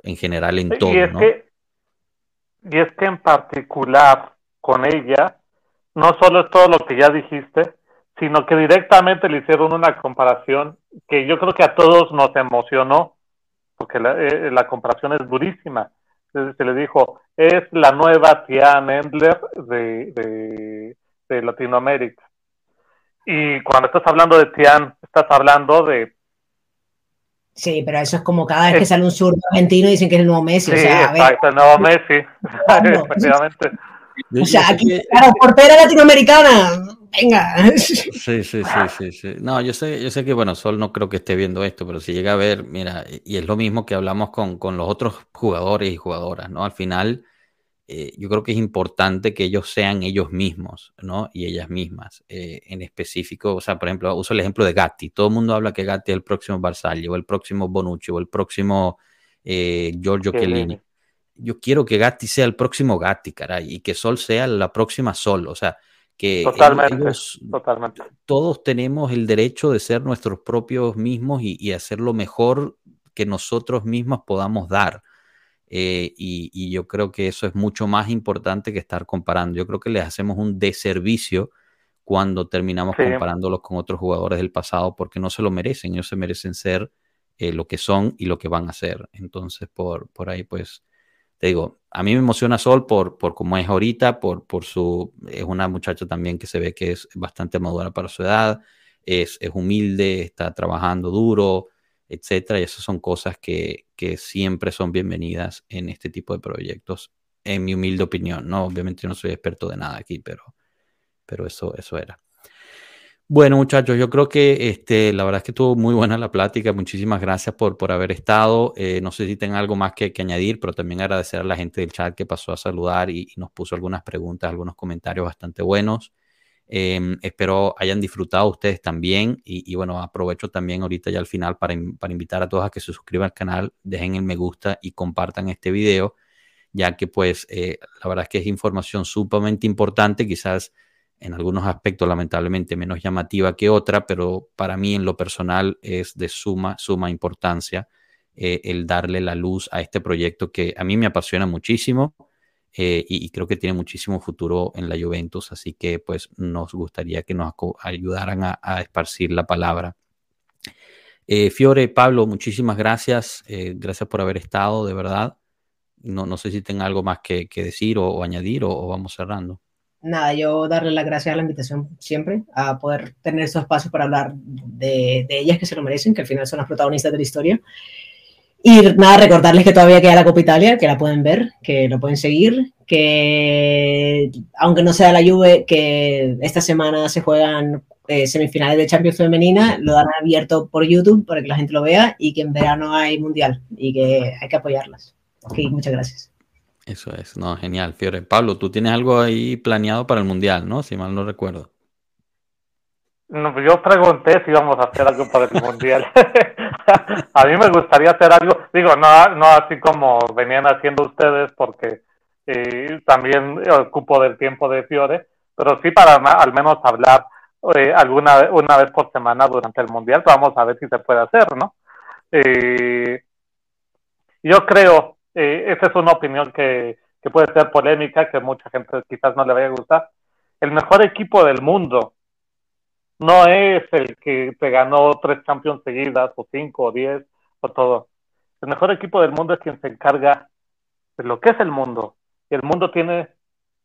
en general en todo, ¿no? y es que en particular con ella, no solo es todo lo que ya dijiste, sino que directamente le hicieron una comparación que yo creo que a todos nos emocionó, porque la, eh, comparación es durísima. se le dijo, es la nueva Tian Endler de, de, Latinoamérica. Y cuando estás hablando de Tian, estás hablando de Sí, pero eso es como cada vez que sale un sur argentino dicen que es el nuevo Messi. Sí, o sea, exacto, el nuevo Messi, efectivamente. O sea, aquí, claro, portera latinoamericana, venga. Sí, sí, sí, sí, No, yo sé, yo sé que, bueno, Sol no creo que esté viendo esto, pero si llega a ver, mira, y es lo mismo que hablamos con, con los otros jugadores y jugadoras, ¿no? Al final, eh, yo creo que es importante que ellos sean ellos mismos, ¿no? Y ellas mismas. Eh, en específico, o sea, por ejemplo, uso el ejemplo de Gatti. Todo el mundo habla que Gatti es el próximo Barzagli, o el próximo Bonucci, o el próximo eh, Giorgio Chiellini yo quiero que Gatti sea el próximo Gatti, caray, y que Sol sea la próxima Sol. O sea, que totalmente, totalmente. todos tenemos el derecho de ser nuestros propios mismos y, hacer lo mejor que nosotros mismos podamos dar. Eh, y, yo creo que eso es mucho más importante que estar comparando. Yo creo que les hacemos un deservicio cuando terminamos comparándolos con otros jugadores del pasado porque no se lo merecen. Ellos se merecen ser eh, lo que son y lo que van a ser. Entonces, por, por ahí, pues, te digo, a mí me emociona Sol por, por cómo es ahorita, por, por su, es una muchacha también que se ve que es bastante madura para su edad, es, es humilde, está trabajando duro, etcétera, y esas son cosas que, que, siempre son bienvenidas en este tipo de proyectos, en mi humilde opinión, ¿no? Obviamente no soy experto de nada aquí, pero, pero eso, eso era. Bueno, muchachos, yo creo que este, la verdad es que estuvo muy buena la plática. Muchísimas gracias por, por haber estado. Eh, no sé si tienen algo más que, añadir, pero también agradecer a la gente del chat que pasó a saludar y, nos puso algunas preguntas, algunos comentarios bastante buenos. Em, espero hayan disfrutado ustedes también. Y, bueno, aprovecho también ahorita ya al final para, para invitar a todos a que se suscriban al canal, dejen el me gusta y compartan este video, ya que pues eh, la verdad es que es información sumamente importante. Quizás en algunos aspectos lamentablemente menos llamativa que otra, pero para mí en lo personal es de suma, suma importancia eh, el darle la luz a este proyecto que a mí me apasiona muchísimo eh, y, creo que tiene muchísimo futuro en la Juventus, así que pues nos gustaría que nos ayudaran a, esparcir la palabra. Eh, Fiore, Pablo, muchísimas gracias. Eh, gracias por haber estado, de verdad. No, no sé si tenga algo más que, decir o, añadir o, vamos cerrando. Nada, yo darle las gracias a la invitación siempre, a poder tener estos espacios para hablar de, de ellas que se lo merecen, que al final son las protagonistas de la historia. Y nada, recordarles que todavía queda la Copa Italia, que la pueden ver, que lo pueden seguir, que aunque no sea la Juve, que esta semana se juegan eh, semifinales de Champions Femenina, lo dan abierto por YouTube para que la gente lo vea y que en verano hay Mundial y que hay que apoyarlas. Ok, muchas gracias. Eso es, no, genial, Fiore. Pablo, tú tienes algo ahí planeado para el Mundial, ¿no? Si mal no recuerdo. No, yo pregunté si íbamos a hacer algo para el mundial. a mí me gustaría hacer algo, digo, no, no así como venían haciendo ustedes, porque eh, también ocupo del tiempo de Fiore, pero sí para al menos hablar eh, alguna una vez por semana durante el mundial. Vamos a ver si se puede hacer, ¿no? Eh, yo creo, eh, esa es una opinión que, que puede ser polémica, que mucha gente quizás no le vaya a gustar. El mejor equipo del mundo no es el que te ganó tres Champions seguidas, o cinco, o diez, o todo. El mejor equipo del mundo es quien se encarga de lo que es el mundo. El mundo tiene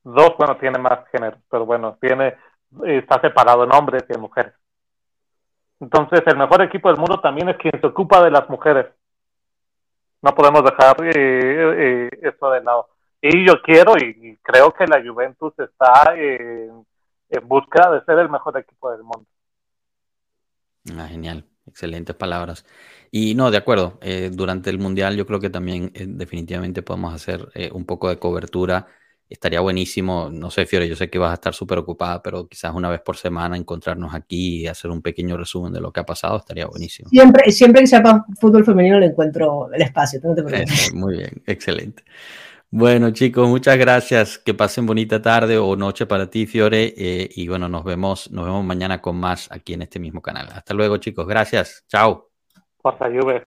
dos, bueno, tiene más géneros, pero bueno, tiene, está separado en hombres y en mujeres. Entonces, el mejor equipo del mundo también es quien se ocupa de las mujeres. No podemos dejar eh, eh, eso de lado. Y yo quiero y creo que la Juventus está en busca de ser el mejor equipo del mundo. Ah, genial, excelentes palabras. Y no, de acuerdo, eh, durante el Mundial yo creo que también eh, definitivamente podemos hacer eh, un poco de cobertura. Estaría buenísimo, no sé, Fiore, yo sé que vas a estar súper ocupada, pero quizás una vez por semana encontrarnos aquí y hacer un pequeño resumen de lo que ha pasado, estaría buenísimo. Siempre, siempre que sepa fútbol femenino le encuentro el espacio, muy bien, excelente. Bueno, chicos, muchas gracias. Que pasen bonita tarde o noche para ti, Fiore. Eh, y bueno, nos vemos, nos vemos mañana con más aquí en este mismo canal. Hasta luego, chicos. Gracias. Chao. Hasta Juve.